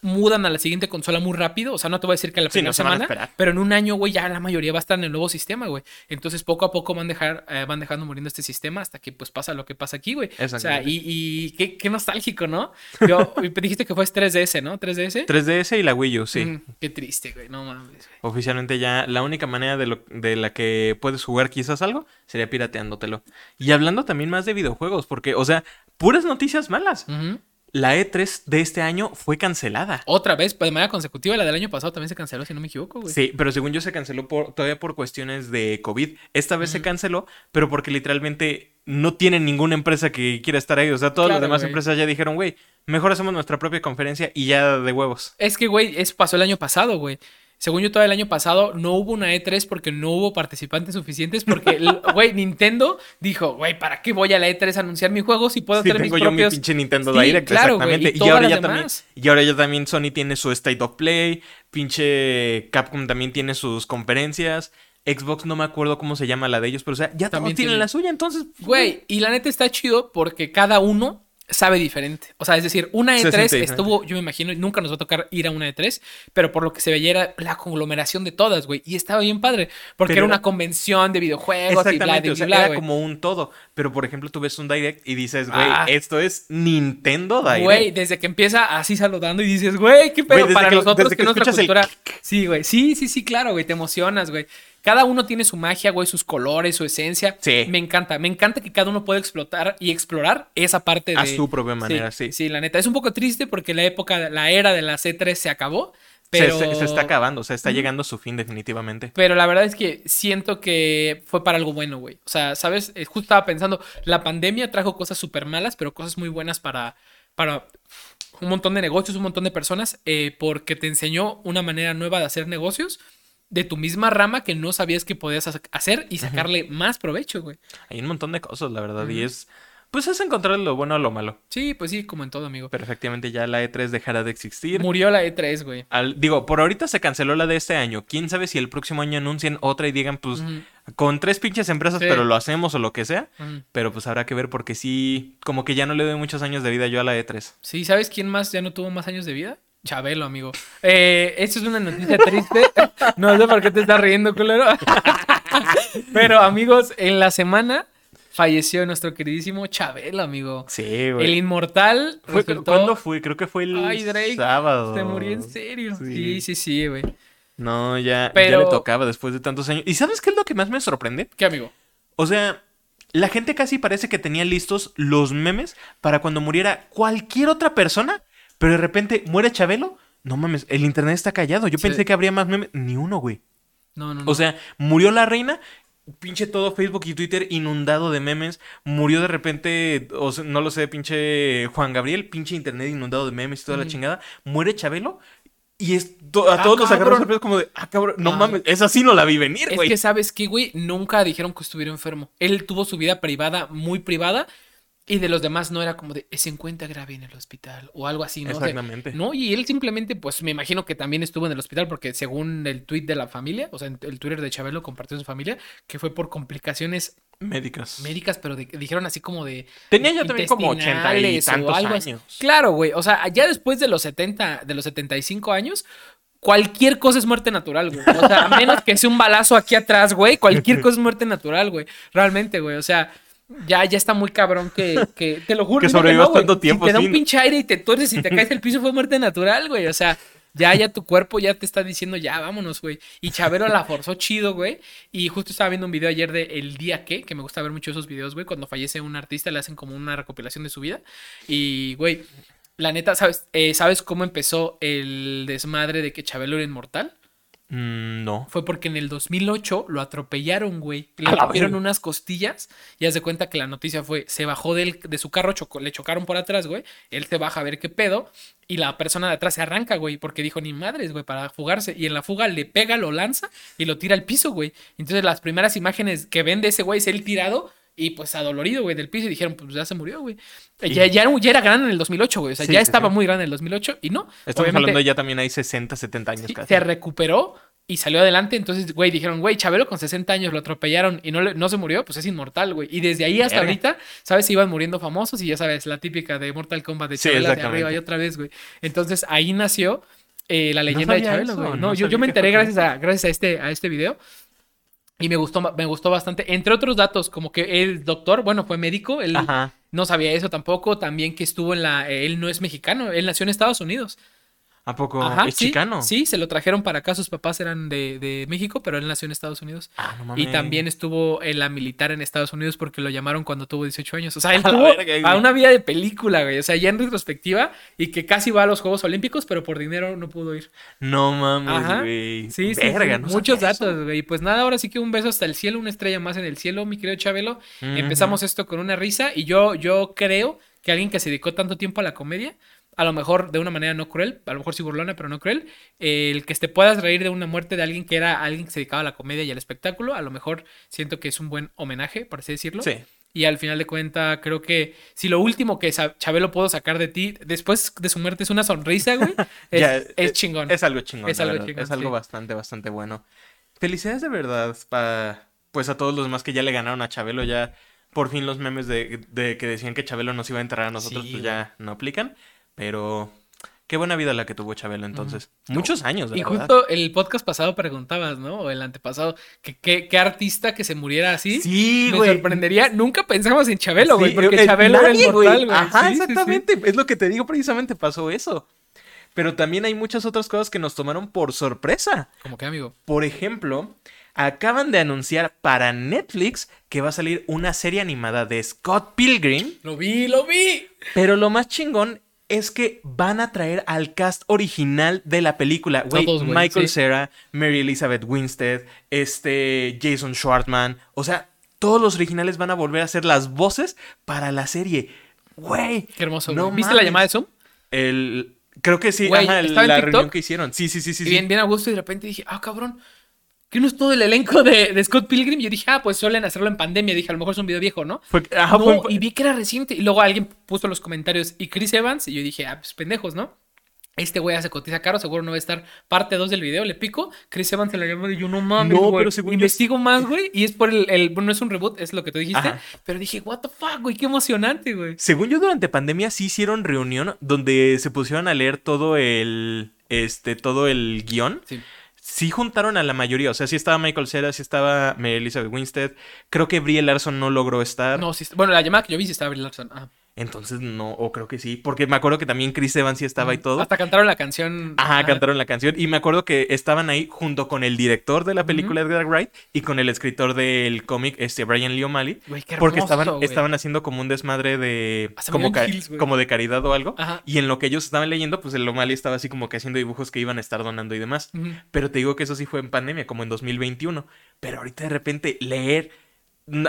mudan a la siguiente consola muy rápido. O sea, no te voy a decir que a la Sí, primera no se semana, pero en un año, güey, ya la mayoría va a estar en el nuevo sistema, güey. Entonces, poco a poco van, dejar, eh, van dejando muriendo este sistema hasta que, pues, pasa lo que pasa aquí, güey. O sea, y, y qué, qué nostálgico, ¿no? Yo, dijiste que fue 3DS, ¿no? 3DS. 3DS y la Wii U, sí. Mm, qué triste, güey. No mames, güey. Oficialmente ya la única manera de, lo- de la que puedes jugar quizás algo sería pirateándotelo. Y hablando también más de videojuegos, porque, o sea, puras noticias malas. Ujú. La E3 de este año fue cancelada. Otra vez, pues, de manera consecutiva, la del año pasado también se canceló, si no me equivoco, güey. Sí, pero según yo se canceló por, todavía por cuestiones de COVID. Esta vez se canceló, pero porque literalmente no tienen ninguna empresa que quiera estar ahí. O sea, todas las demás güey. empresas ya dijeron, güey, mejor hacemos nuestra propia conferencia y ya de huevos. Es que, güey, eso pasó el año pasado, güey. Según yo, todo el año pasado no hubo una E3 porque no hubo participantes suficientes. Porque, güey, Nintendo dijo, güey, ¿para qué voy a la E3 a anunciar mi juego si puedo Sí, hacer mis tengo yo mi pinche Nintendo Sí, Direct, claro, exactamente. y ahora ya también, y ahora ya también Sony tiene su State of Play, pinche Capcom también tiene sus conferencias. Xbox no me acuerdo cómo se llama la de ellos, pero o sea, ya También también tienen tiene- la suya, entonces. Güey, y la neta está chido porque cada uno sabe diferente. O sea, es decir, una Se E3 siente estuvo, yo me imagino, nunca nos va a tocar ir a una E3, pero por lo que se veía era la conglomeración de todas, güey. Y estaba bien padre, porque Pero era una convención de videojuegos y bla, Exactamente, de o sea, bla, era güey. como un todo. Pero por ejemplo, tú ves un Direct y dices, güey, Ah. esto es Nintendo Direct. Güey, desde que empieza así saludando y dices, güey, qué pedo Güey, para que- nosotros que que nuestra escuchas el cultura. Sí, güey. Sí, sí, sí, claro, güey. Te emocionas, güey. Cada uno tiene su magia, güey, sus colores, su esencia. Sí. Me encanta. Me encanta que cada uno pueda explotar y explorar esa parte de. A su propia manera, sí. Sí, la neta. Es un poco triste porque la época, la era de la C3 se acabó. Pero. se, se está acabando, o sea, está llegando a su fin definitivamente. Pero la verdad es que siento que fue para algo bueno, güey. O sea, ¿sabes? Eh, Justo estaba pensando, la pandemia trajo cosas súper malas, pero cosas muy buenas para, para un montón de negocios, un montón de personas, eh, porque te enseñó una manera nueva de hacer negocios de tu misma rama que no sabías que podías ha- hacer y sacarle más provecho, güey. Hay un montón de cosas, la verdad, y es... Pues es encontrar lo bueno o lo malo. Sí, pues sí, como en todo, amigo. Pero efectivamente ya la E3 dejará de existir. Murió la E3, güey. Al- digo, por ahorita se canceló la de este año. ¿Quién sabe si el próximo año anuncien otra y digan, pues, con tres pinches empresas, Sí. pero lo hacemos o lo que sea? Pero pues habrá que ver porque sí, como que ya no le doy muchos años de vida yo a la E E3. Sí, ¿sabes quién más ya no tuvo más años de vida? Chabelo, amigo. Eh, esto es una noticia triste. No sé por qué te estás riendo, culero. Pero, amigos, en la semana falleció nuestro queridísimo Chabelo, amigo. Sí, güey. El inmortal Fue- resultó- ¿Cuándo fue? Creo que fue el Ay, Drake, sábado. Se murió en serio. Sí. Sí, sí, sí, güey. No, ya, Pero- ya le tocaba después de tantos años. ¿Y sabes qué es lo que más me sorprende? ¿Qué, amigo? O sea, la gente casi parece que tenía listos los memes para cuando muriera cualquier otra persona, pero de repente muere Chabelo. No mames, el internet está callado. Yo Sí. pensé que habría más memes. Ni uno, güey. No, no, no. O sea, murió la reina, pinche todo Facebook y Twitter inundado de memes. Murió de repente, o sea, no lo sé, pinche Juan Gabriel, pinche internet inundado de memes y toda la Ujú. chingada. Muere Chabelo. Y es to- a Ah, todos los agarró sorpresa como de, ah, cabrón, no Ah. mames, esa sí no la vi venir, es güey. que, ¿sabes qué, güey? Nunca dijeron que estuviera enfermo. Él tuvo su vida privada, muy privada. Y de los demás no era como de, se encuentra grave en el hospital o algo así, ¿no? O sea, Exactamente. No, y él simplemente, pues me imagino que también estuvo en el hospital porque según el tweet de la familia, o sea, el Twitter de Chabelo compartió en su familia, que fue por complicaciones Médicas. médicas, pero de- dijeron así como de... Tenía ya también como 80 y tantos algo así. años. Claro, güey, o sea, ya después de los 70, de los 75 años, cualquier cosa es muerte natural, güey. O sea, a menos que sea un balazo aquí atrás, güey, cualquier cosa es muerte natural, güey. Realmente, güey, o sea... Ya, ya está muy cabrón que, que te lo juro. Que sobrevivas güey. tanto tiempo Si te da un pinche aire y te tuerces y te caes al piso fue muerte natural, güey. O sea, ya, ya tu cuerpo ya te está diciendo, ya, vámonos, güey. Y Chavero la forzó chido, güey. Y justo estaba viendo un video ayer de El Día Que, que me gusta ver mucho esos videos, güey. Cuando fallece un artista le hacen como una recopilación de su vida. Y, güey, la neta, ¿sabes, eh, ¿sabes cómo empezó el desmadre de que Chabelo era inmortal? Mm, no. Fue porque en el 2008 lo atropellaron, güey. Le rompieron unas costillas y haz de cuenta que la noticia fue, se bajó del, de su carro, chocó- le chocaron por atrás, güey. Él se baja a ver qué pedo y la persona de atrás se arranca, güey, porque dijo, ni madres, güey, para fugarse. Y en la fuga le pega, lo lanza y lo tira al piso, güey. Entonces las primeras imágenes que ven de ese güey es él tirado y pues adolorido, güey, del piso y dijeron, pues ya se murió, güey. Y- Ya, ya, era, ya era grande en el 2008, güey. O sea, Sí, ya sí, estaba sí. muy grande en el 2008 y no. Estamos hablando ya también hay 60, 70 años casi. se recuperó y salió adelante. Entonces, güey, dijeron, güey, Chabelo con 60 años lo atropellaron y no, le- no se murió, pues es inmortal, güey. Y desde ahí hasta Verga. ahorita, ¿sabes? Se iban muriendo famosos y ya sabes, la típica de Mortal Kombat de Chabelo de arriba y otra vez, güey. Entonces ahí nació eh, la leyenda de sabía Chabelo, güey. no No, yo, yo me enteré gracias a, gracias a este, a este video. Y me gustó, me gustó bastante. Entre otros datos, como que el doctor, bueno, fue médico, él Ajá. no sabía eso tampoco. También que estuvo en la. Él no es mexicano, él nació en Estados Unidos. ¿A poco Ajá, es sí, chicano? Sí, se lo trajeron para acá. Sus papás eran de, de México, pero él nació en Estados Unidos. Ah, no Y mames. también estuvo en la militar en Estados Unidos porque lo llamaron cuando tuvo 18 años. O sea, él A tuvo verga, a una vida de película, güey. O sea, ya en retrospectiva y que casi va a los Juegos Olímpicos, pero por dinero no pudo ir. No mames, Ajá. güey. Sí, sí, Verga, sí, no muchos datos, güey. Y Pues nada, ahora sí que un beso hasta el cielo, una estrella más en el cielo, mi querido Chabelo. Empezamos esto con una risa y yo, yo creo que alguien que se dedicó tanto tiempo a la comedia, a lo mejor de una manera no cruel, a lo mejor sí burlona, pero no cruel, el que te puedas reír de una muerte de alguien que era alguien que se dedicaba a la comedia y al espectáculo, a lo mejor siento que es un buen homenaje, por así decirlo. Sí. Y al final de cuentas, creo que si lo último que Chabelo pudo sacar de ti después de su muerte es una sonrisa, güey, es, chingón. Es algo chingón. Es algo verdad. chingón, Es algo sí. bastante, bastante bueno. Felicidades de verdad para pues a todos los demás que ya le ganaron a Chabelo. Ya por fin los memes de, de que decían que Chabelo nos iba a enterrar a nosotros, Sí, pues ya no aplican. Pero qué buena vida la que tuvo Chabelo entonces. Muchos años, de Y verdad. justo el podcast pasado preguntabas, ¿no? O el antepasado, que qué qué artista que se muriera así Sí, me güey. sorprendería. Nunca pensamos en Chabelo, güey, Sí, porque eh, Chabelo nadie, era inmortal, güey. Ajá, Sí, sí, sí. exactamente. Es lo que te digo, precisamente pasó eso. Pero también hay muchas otras cosas que nos tomaron por sorpresa. Como que, amigo. Por ejemplo, acaban de anunciar para Netflix que va a salir una serie animada de Scott Pilgrim, Lo vi, lo vi. pero lo más chingón es que van a traer al cast original de la película. Güey, Todos, güey, Michael sí. Cera, Mary Elizabeth Winstead, este Jason Schwartzman, o sea, todos los originales van a volver a ser las voces para la serie. Güey, Qué hermoso, No güey. ¿Viste la llamada de Zoom? el creo que sí, Güey, ajá, el- ¿estaba en la TikTok? reunión que hicieron. Sí, sí, sí, sí, y sí. bien, bien a gusto y de repente dije, ah, cabrón. ¿Qué no es todo el elenco de, de Scott Pilgrim? Yo dije, ah, pues suelen hacerlo en pandemia. Dije, a lo mejor es un video viejo, ¿no? Fue- ajá, no, fue- y vi que era reciente. Y luego alguien puso en los comentarios, ¿y Chris Evans? Y yo dije, ah, pues pendejos, ¿no? Este güey hace cotiza caro, seguro no va a estar parte 2 del video, le pico. Chris Evans se la llamó y yo no mames, No, pero según yo- Investigo más, güey, y es por el, el- bueno, no es un reboot, es lo que tú dijiste, Ajá. pero dije, what the fuck, güey, qué emocionante, güey. Según yo, durante pandemia sí hicieron reunión donde se pusieron a leer todo el. Este, todo el guion. Sí. Sí juntaron a la mayoría. O sea, sí estaba Michael Cera, sí estaba Mary Elizabeth Winstead. Creo que Brie Larson no logró estar. No, sí, bueno, la llamada que yo vi sí estaba Brie Larson. ajá. Entonces no, o creo que sí. Porque me acuerdo que también Chris Evans sí estaba y todo. Hasta cantaron la canción. Ajá, ajá. cantaron la canción. Y me acuerdo que estaban ahí junto con el director de la película Edgar Wright y con el escritor del cómic, este Brian Lee O'Malley. Porque estaban, estaban haciendo como un desmadre de. Como, ca- Hills, como de caridad o algo. Ajá. Y en lo que ellos estaban leyendo, pues el O'Malley estaba así como que haciendo dibujos que iban a estar donando y demás. Pero te digo que eso sí fue en pandemia, como en 2021. Pero ahorita de repente leer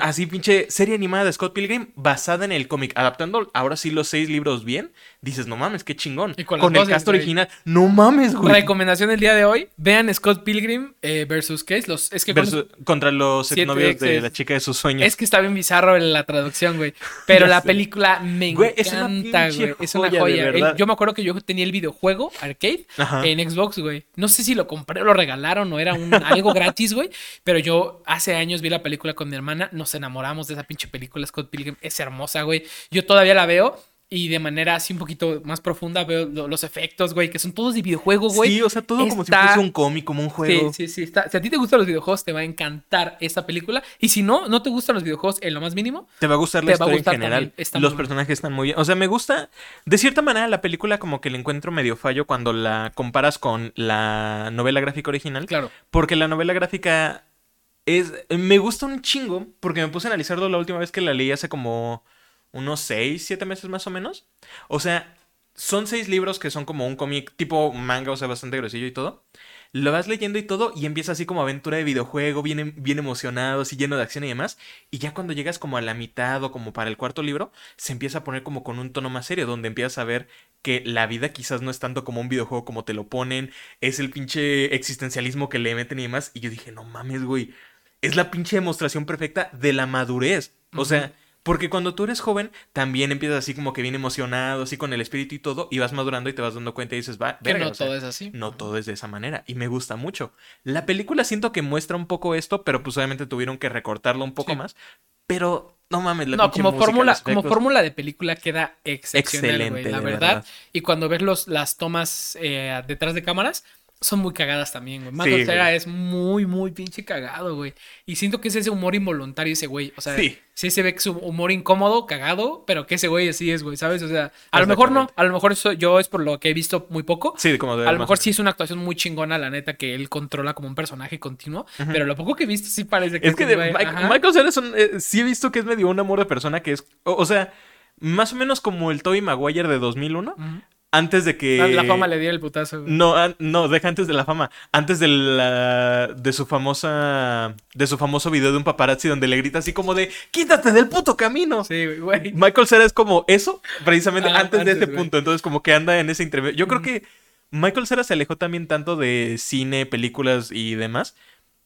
así pinche serie animada de Scott Pilgrim basada en el cómic, adaptando ahora sí los seis libros bien, dices, no mames, qué chingón. Y con el cast original, no mames, güey. Recomendación del día de hoy: vean Scott Pilgrim eh, versus ¿qué es? Los, es que con- contra los exnovios de la chica de sus sueños. Es que está bien bizarro en la traducción, güey. Pero la sé. película me Güey, encanta, güey. Es una joya. El- yo me acuerdo que yo tenía el videojuego arcade Ajá. en Xbox, güey. No sé si lo compré o lo regalaron o era un, algo gratis, güey. Pero yo hace años vi la película con mi hermana. Nos enamoramos de esa pinche película. Scott Pilgrim es hermosa, güey. Yo todavía la veo. Y de manera así un poquito más profunda veo lo- los efectos, güey, que son todos de videojuego, güey. Sí, o sea, todo como si fuese un cómic, como un juego. Sí, sí, sí. está- Si a ti te gustan los videojuegos, te va a encantar esta película. Y si no, no te gustan los videojuegos en lo más mínimo, Te va a gustar la historia gustar en general. Los personajes están muy bien. O sea, me gusta. De cierta manera, la película como que le encuentro medio fallo cuando la comparas con la novela gráfica original. claro. Porque la novela gráfica es. Me gusta un chingo. Porque me puse a analizarlo la última vez que la leí hace como unos 6, 7 meses más o menos. O sea, son seis libros que son como un cómic tipo manga, o sea, bastante gruesillo y todo. Lo vas leyendo y todo, y empieza así como aventura de videojuego, bien, bien emocionado, así lleno de acción y demás. Y ya cuando llegas como a la mitad o como para el cuarto libro, se empieza a poner como con un tono más serio, donde empiezas a ver que la vida quizás no es tanto como un videojuego como te lo ponen, es el pinche existencialismo que le meten y demás. Y yo dije, no mames, güey, es la pinche demostración perfecta de la madurez. O sea, Porque cuando tú eres joven, también empiezas así como que bien emocionado, así con el espíritu y todo, y vas madurando y te vas dando cuenta y dices, va, Que verga, no sea, todo es así. no todo es de esa manera y me gusta mucho. La película siento que muestra un poco esto, pero pues obviamente tuvieron que recortarlo un poco Sí. más. Pero no mames, la No, como fórmula, como fórmula de película queda excepcional, Excelente, la verdad. Y cuando ves los, las tomas eh, detrás de cámaras, son muy cagadas también, güey. Sí, Michael Cera güey. es muy, muy pinche cagado, güey. Y siento que es ese humor involuntario ese güey. O sea, sí, Sí. se ve que es un humor incómodo, cagado, pero que ese güey así es, güey, ¿sabes? O sea, a lo mejor no, a lo mejor eso yo es por lo que he visto muy poco. Sí, como de A lo mejor sí es una actuación muy chingona, la neta, que él controla como un personaje continuo. Pero lo poco que he visto sí parece que Es que de güey- Mike-. Michael Cera es un- eh, sí he visto que es medio un amor de persona que es, o, o sea, más o menos como el Tobey Maguire de 2001, Ujú. Antes de que... La, la fama le diera el putazo, güey. No, no, deja antes de la fama, antes de la de su famosa de su famoso video de un paparazzi donde le grita así como de quítate del puto camino. Sí, güey. Michael Cera es como eso, precisamente Ah, antes, de antes, güey. punto, entonces como que anda en ese intermedio. Yo creo que Michael Cera se alejó también tanto de cine, películas y demás.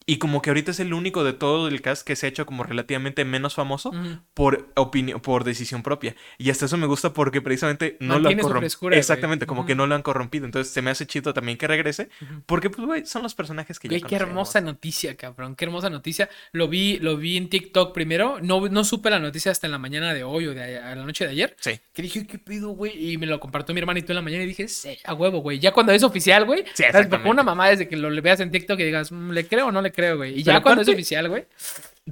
Y como que ahorita es el único de todo el cast que se ha hecho como relativamente menos famoso por opinión, por decisión propia. Y hasta eso me gusta porque precisamente no lo han Mantiene corrompido. Exactamente, como que no lo han corrompido. Entonces se me hace chido también que regrese. Porque, pues, güey, son los personajes que Güey, ya qué hermosa noticia, cabrón. Qué hermosa noticia. Lo vi, lo vi en TikTok primero. No, no supe la noticia hasta en la mañana de hoy o de a- la noche de ayer. Sí. Que dije, ¿qué pido, güey? Y me lo compartió mi hermanito en la mañana y dije, sí, a huevo, güey. Ya cuando es oficial, güey. Sí, una mamá desde que lo le veas en TikTok y digas, "Mm, ¿le creo o no le creo, güey? Y ya Pero cuando es oficial, güey.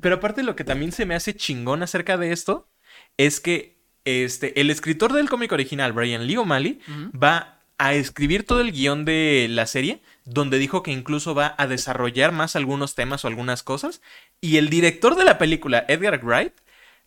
Pero aparte lo que también se me hace chingón acerca de esto es que este, el escritor del cómic original, Brian Lee O'Malley, va a escribir todo el guion de la serie, donde dijo que incluso va a desarrollar más algunos temas o algunas cosas. Y el director de la película, Edgar Wright,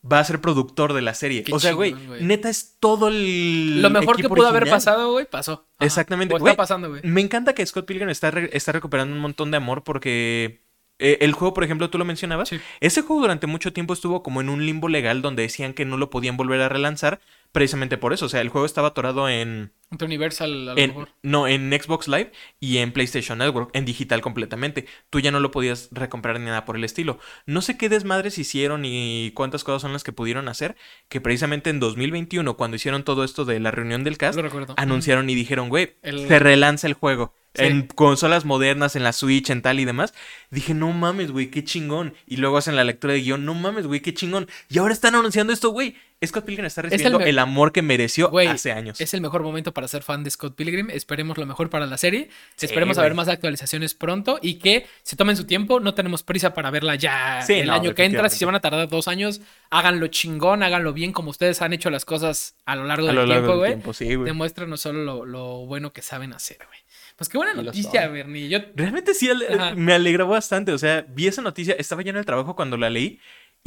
va a ser productor de la serie. Qué o sea, güey, neta es todo el. Lo mejor que pudo haber pasado, güey, pasó. Ajá. Exactamente, O está pasando, güey. Me encanta que Scott Pilgrim está, re- está recuperando un montón de amor porque eh, el juego, por ejemplo, tú lo mencionabas. Sí. Ese juego durante mucho tiempo estuvo como en un limbo legal donde decían que no lo podían volver a relanzar precisamente por eso. O sea, el juego estaba atorado en, Entre Universal, a lo en- mejor. no, en Xbox Live y en PlayStation Network, en digital completamente. Tú ya no lo podías recomprar ni nada por el estilo. No sé qué desmadres hicieron y cuántas cosas son las que pudieron hacer, que precisamente en 2021, cuando hicieron todo esto de la reunión del cast, Lo anunciaron y dijeron, güey, El- se relanza el juego. Sí. En consolas modernas, en la Switch, en tal y demás. Dije, no mames, güey, qué chingón. Y luego hacen la lectura de guion, no mames, güey, qué chingón. Y ahora están anunciando esto, güey. Scott Pilgrim está recibiendo el, amor que mereció hace años. Es el mejor momento para ser fan de Scott Pilgrim. Esperemos lo mejor para la serie. Sí, Esperemos a ver más actualizaciones pronto y que se tomen su tiempo. No tenemos prisa para verla ya Sí, el no, año que entra. Si se van a tardar dos años, háganlo chingón, háganlo bien como ustedes han hecho las cosas a lo largo A del lo largo tiempo, güey. sí. Demuéstranos solo lo, lo bueno que saben hacer, güey. Pues qué buena Y noticia. Bernie. Yo Realmente sí, Ajá. me alegró bastante. O sea, vi esa noticia, estaba ya en el trabajo cuando la leí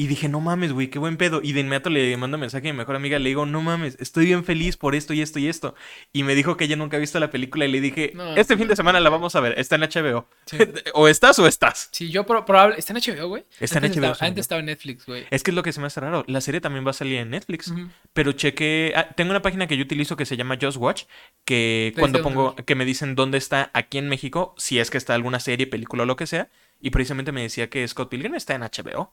y dije, no mames, güey, qué buen pedo. Y de inmediato le mando mensaje a mi mejor amiga, le digo, no mames, estoy bien feliz por esto y esto y esto. Y me dijo que ella nunca ha visto la película y le dije, No, este fin de semana la vamos a ver, está en HBO. Sí. o estás o estás. Sí, yo pro- probable. ¿Está en HBO, güey? Está en Antes HBO, estaba- antes estaba en Netflix, güey. Es que es lo que se me hace raro. La serie también va a salir en Netflix. Pero cheque. ah, tengo una página que yo utilizo que se llama Just Watch. Que cuando pongo. Que me dicen dónde está aquí en México. Si es que está alguna serie, película o lo que sea. Y precisamente me decía que Scott Pilgrim está en HBO.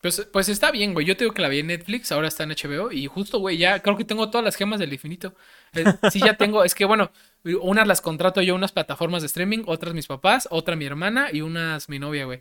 Pues, pues está bien, güey. Yo te digo que la vi en Netflix, ahora está en HBO. Y justo, güey, ya creo que tengo todas las gemas del infinito. Eh, sí, ya tengo. Es que, bueno, unas las contrato yo, unas plataformas de streaming, otras mis papás, otra mi hermana y unas mi novia, güey.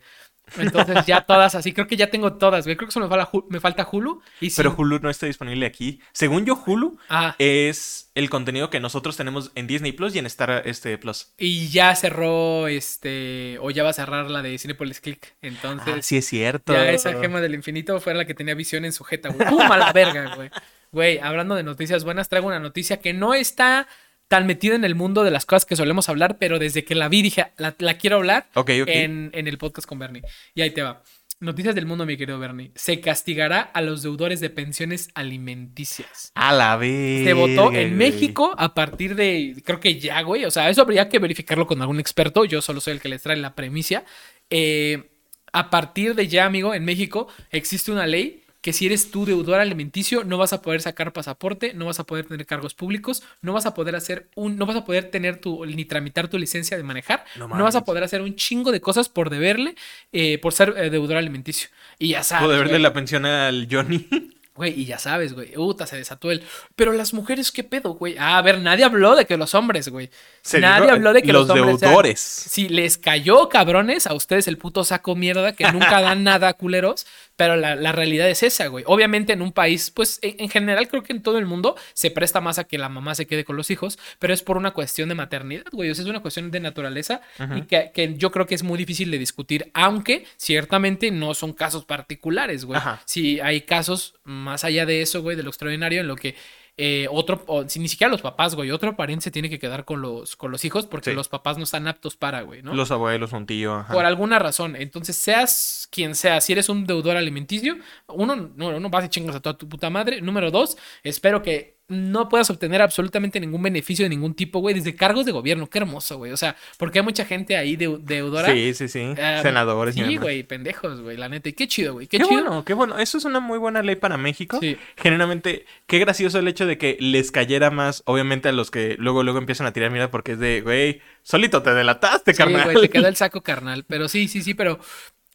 Entonces ya todas así. Creo que ya tengo todas, güey. Creo que solo me falta, Hu- me falta Hulu. Y sí- Pero Hulu no está disponible aquí. Según yo, Hulu Ah, es el contenido que nosotros tenemos en Disney Plus y en Star este, Plus. y ya cerró este. O ya va a cerrar la de Cinepolis Click. Entonces. Ah, sí es cierto. Ya esa gema del infinito fue la que tenía visión en su jeta, güey. ¡Pum! A la verga, güey. Güey, hablando de noticias buenas, traigo una noticia que no está tan metida en el mundo de las cosas que solemos hablar, pero desde que la vi dije, la, la quiero hablar en, en el podcast con Bernie. Y ahí te va. Noticias del mundo, mi querido Bernie. Se castigará a los deudores de pensiones alimenticias. A la vez. Se votó en México a partir de, creo que ya, güey. O sea, eso habría que verificarlo con algún experto. Yo solo soy el que les trae la premisa. Eh, a partir de ya, amigo, en México existe una ley que si eres tú deudor alimenticio no vas a poder sacar pasaporte, no vas a poder tener cargos públicos, no vas a poder hacer un, no vas a poder tener tu, ni tramitar tu licencia de manejar, No no, vas a poder hacer un chingo de cosas por deberle, eh, por ser eh, deudor alimenticio. Y ya sabes. Verle güey. la pensión al Johnny. Güey, y ya sabes, güey. Uta, se desató el. Pero las mujeres, ¿qué pedo, güey? Ah, a ver, nadie habló de que los hombres, güey. Se Nadie habló de que los, los hombres. sean- deudores. Si les cayó, cabrones, a ustedes el puto saco mierda que nunca dan nada, culeros. Pero la, la realidad es esa, güey. Obviamente en un país, pues en, en general creo que en todo el mundo se presta más a que la mamá se quede con los hijos, pero es por una cuestión de maternidad, güey. O sea, es una cuestión de naturaleza y que, que yo creo que es muy difícil de discutir, aunque ciertamente no son casos particulares, güey. Si hay casos más allá de eso, güey, de lo extraordinario, en lo que eh, otro, o, si ni siquiera los papás, güey, otro pariente se tiene que quedar con los, con los hijos porque Sí. los papás no están aptos para, güey, ¿no? Los abuelos, un tío. ajá. Por alguna razón. Entonces, seas quien sea, si eres un deudor alimenticio, uno, no, no vas y chingas a toda tu puta madre. Número dos, espero que no puedas obtener absolutamente ningún beneficio de ningún tipo, güey, desde cargos de gobierno. Qué hermoso, güey. O sea, porque hay mucha gente ahí deu- deudora. Sí, sí, sí. Ah, Senadores Sí, güey, pendejos, güey, la neta. Y qué chido, güey. Qué, Qué, chido. bueno, qué bueno. Eso es una muy buena ley para México. Sí. Generalmente, qué gracioso el hecho de que les cayera más, obviamente, a los que luego, luego empiezan a tirar mira porque es de, güey, solito te delataste, Sí, carnal. güey, te quedó el saco carnal. Pero sí, sí, sí, pero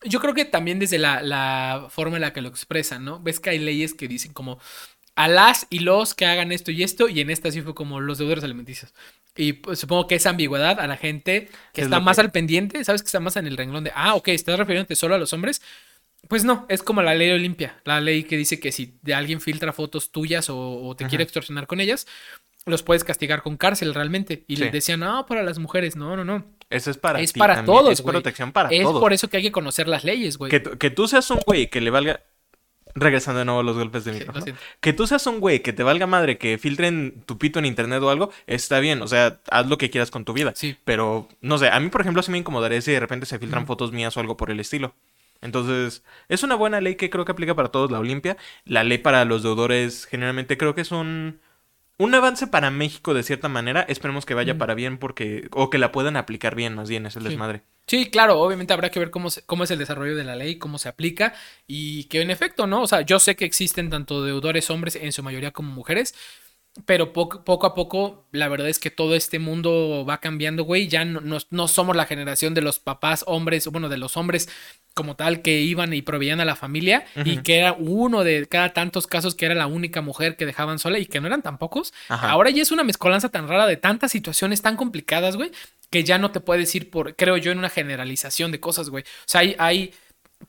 yo creo que también desde la, la forma en la que lo expresan, ¿no? Ves que hay leyes que dicen como a las y los que hagan esto y esto, y en esta sí fue como los deudores alimenticios. Y pues, supongo que esa ambigüedad a la gente que Es está más que- al pendiente, ¿sabes? Que está más en el renglón de, ah, ok, estás refiriéndote solo a los hombres. Pues no, es como la ley Olimpia, la ley que dice que si de alguien filtra fotos tuyas o, o te quiere extorsionar con ellas, los puedes castigar con cárcel realmente. Y Sí. les decían, no, para las mujeres, no, no, no. Eso es para es ti para también. todos, Es protección para es todos. por eso que hay que conocer las leyes, güey. Que, que tú seas un güey que le valga. Regresando de nuevo a los golpes de micrófono. que tú seas un güey que te valga madre que filtren tu pito en internet o algo, está bien. O sea, haz lo que quieras con tu vida. Sí. Pero, no sé, a mí, por ejemplo, sí me incomodaría si de repente se filtran fotos mías o algo por el estilo. Entonces, es una buena ley que creo que aplica para todos la Olimpia. La ley para los deudores, generalmente creo que es un, un avance para México de cierta manera. Esperemos que vaya para bien porque, o que la puedan aplicar bien, más bien, es el Sí. desmadre. Sí, claro, obviamente habrá que ver cómo, cómo es el desarrollo de la ley, cómo se aplica y que en efecto, ¿no? O sea, yo sé que existen tanto deudores hombres en su mayoría como mujeres, pero poco, poco a poco la verdad es que todo este mundo va cambiando, güey. Ya no, no- no somos la generación de los papás hombres, bueno, de los hombres como tal que iban y proveían a la familia y que era uno de cada tantos casos que era la única mujer que dejaban sola y que no eran tan pocos. Ajá. Ahora ya es una mezcolanza tan rara de tantas situaciones tan complicadas, güey, que ya no te puedes ir por, creo yo, en una generalización de cosas, güey. O sea, hay, hay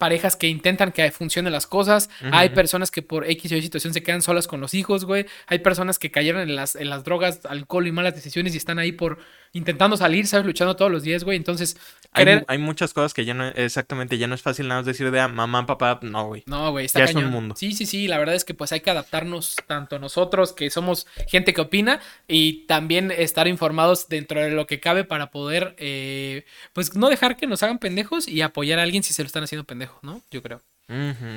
parejas que intentan que funcionen las cosas, hay personas que por X o Y situación se quedan solas con los hijos, güey, hay personas que cayeron en las, en las drogas, alcohol y malas decisiones y están ahí por intentando salir, ¿sabes? Luchando todos los días, güey. Entonces, Hay, querer... mu- hay muchas cosas que ya no, exactamente, ya no es fácil nada más decir de ah, mamá, papá, no, güey. No, güey, está Ya es un cañón. mundo. Sí, sí, sí, la verdad es que pues hay que adaptarnos tanto nosotros que somos gente que opina y también estar informados dentro de lo que cabe para poder eh, pues no dejar que nos hagan pendejos y apoyar a alguien si se lo están haciendo pendejo, ¿no? Yo creo.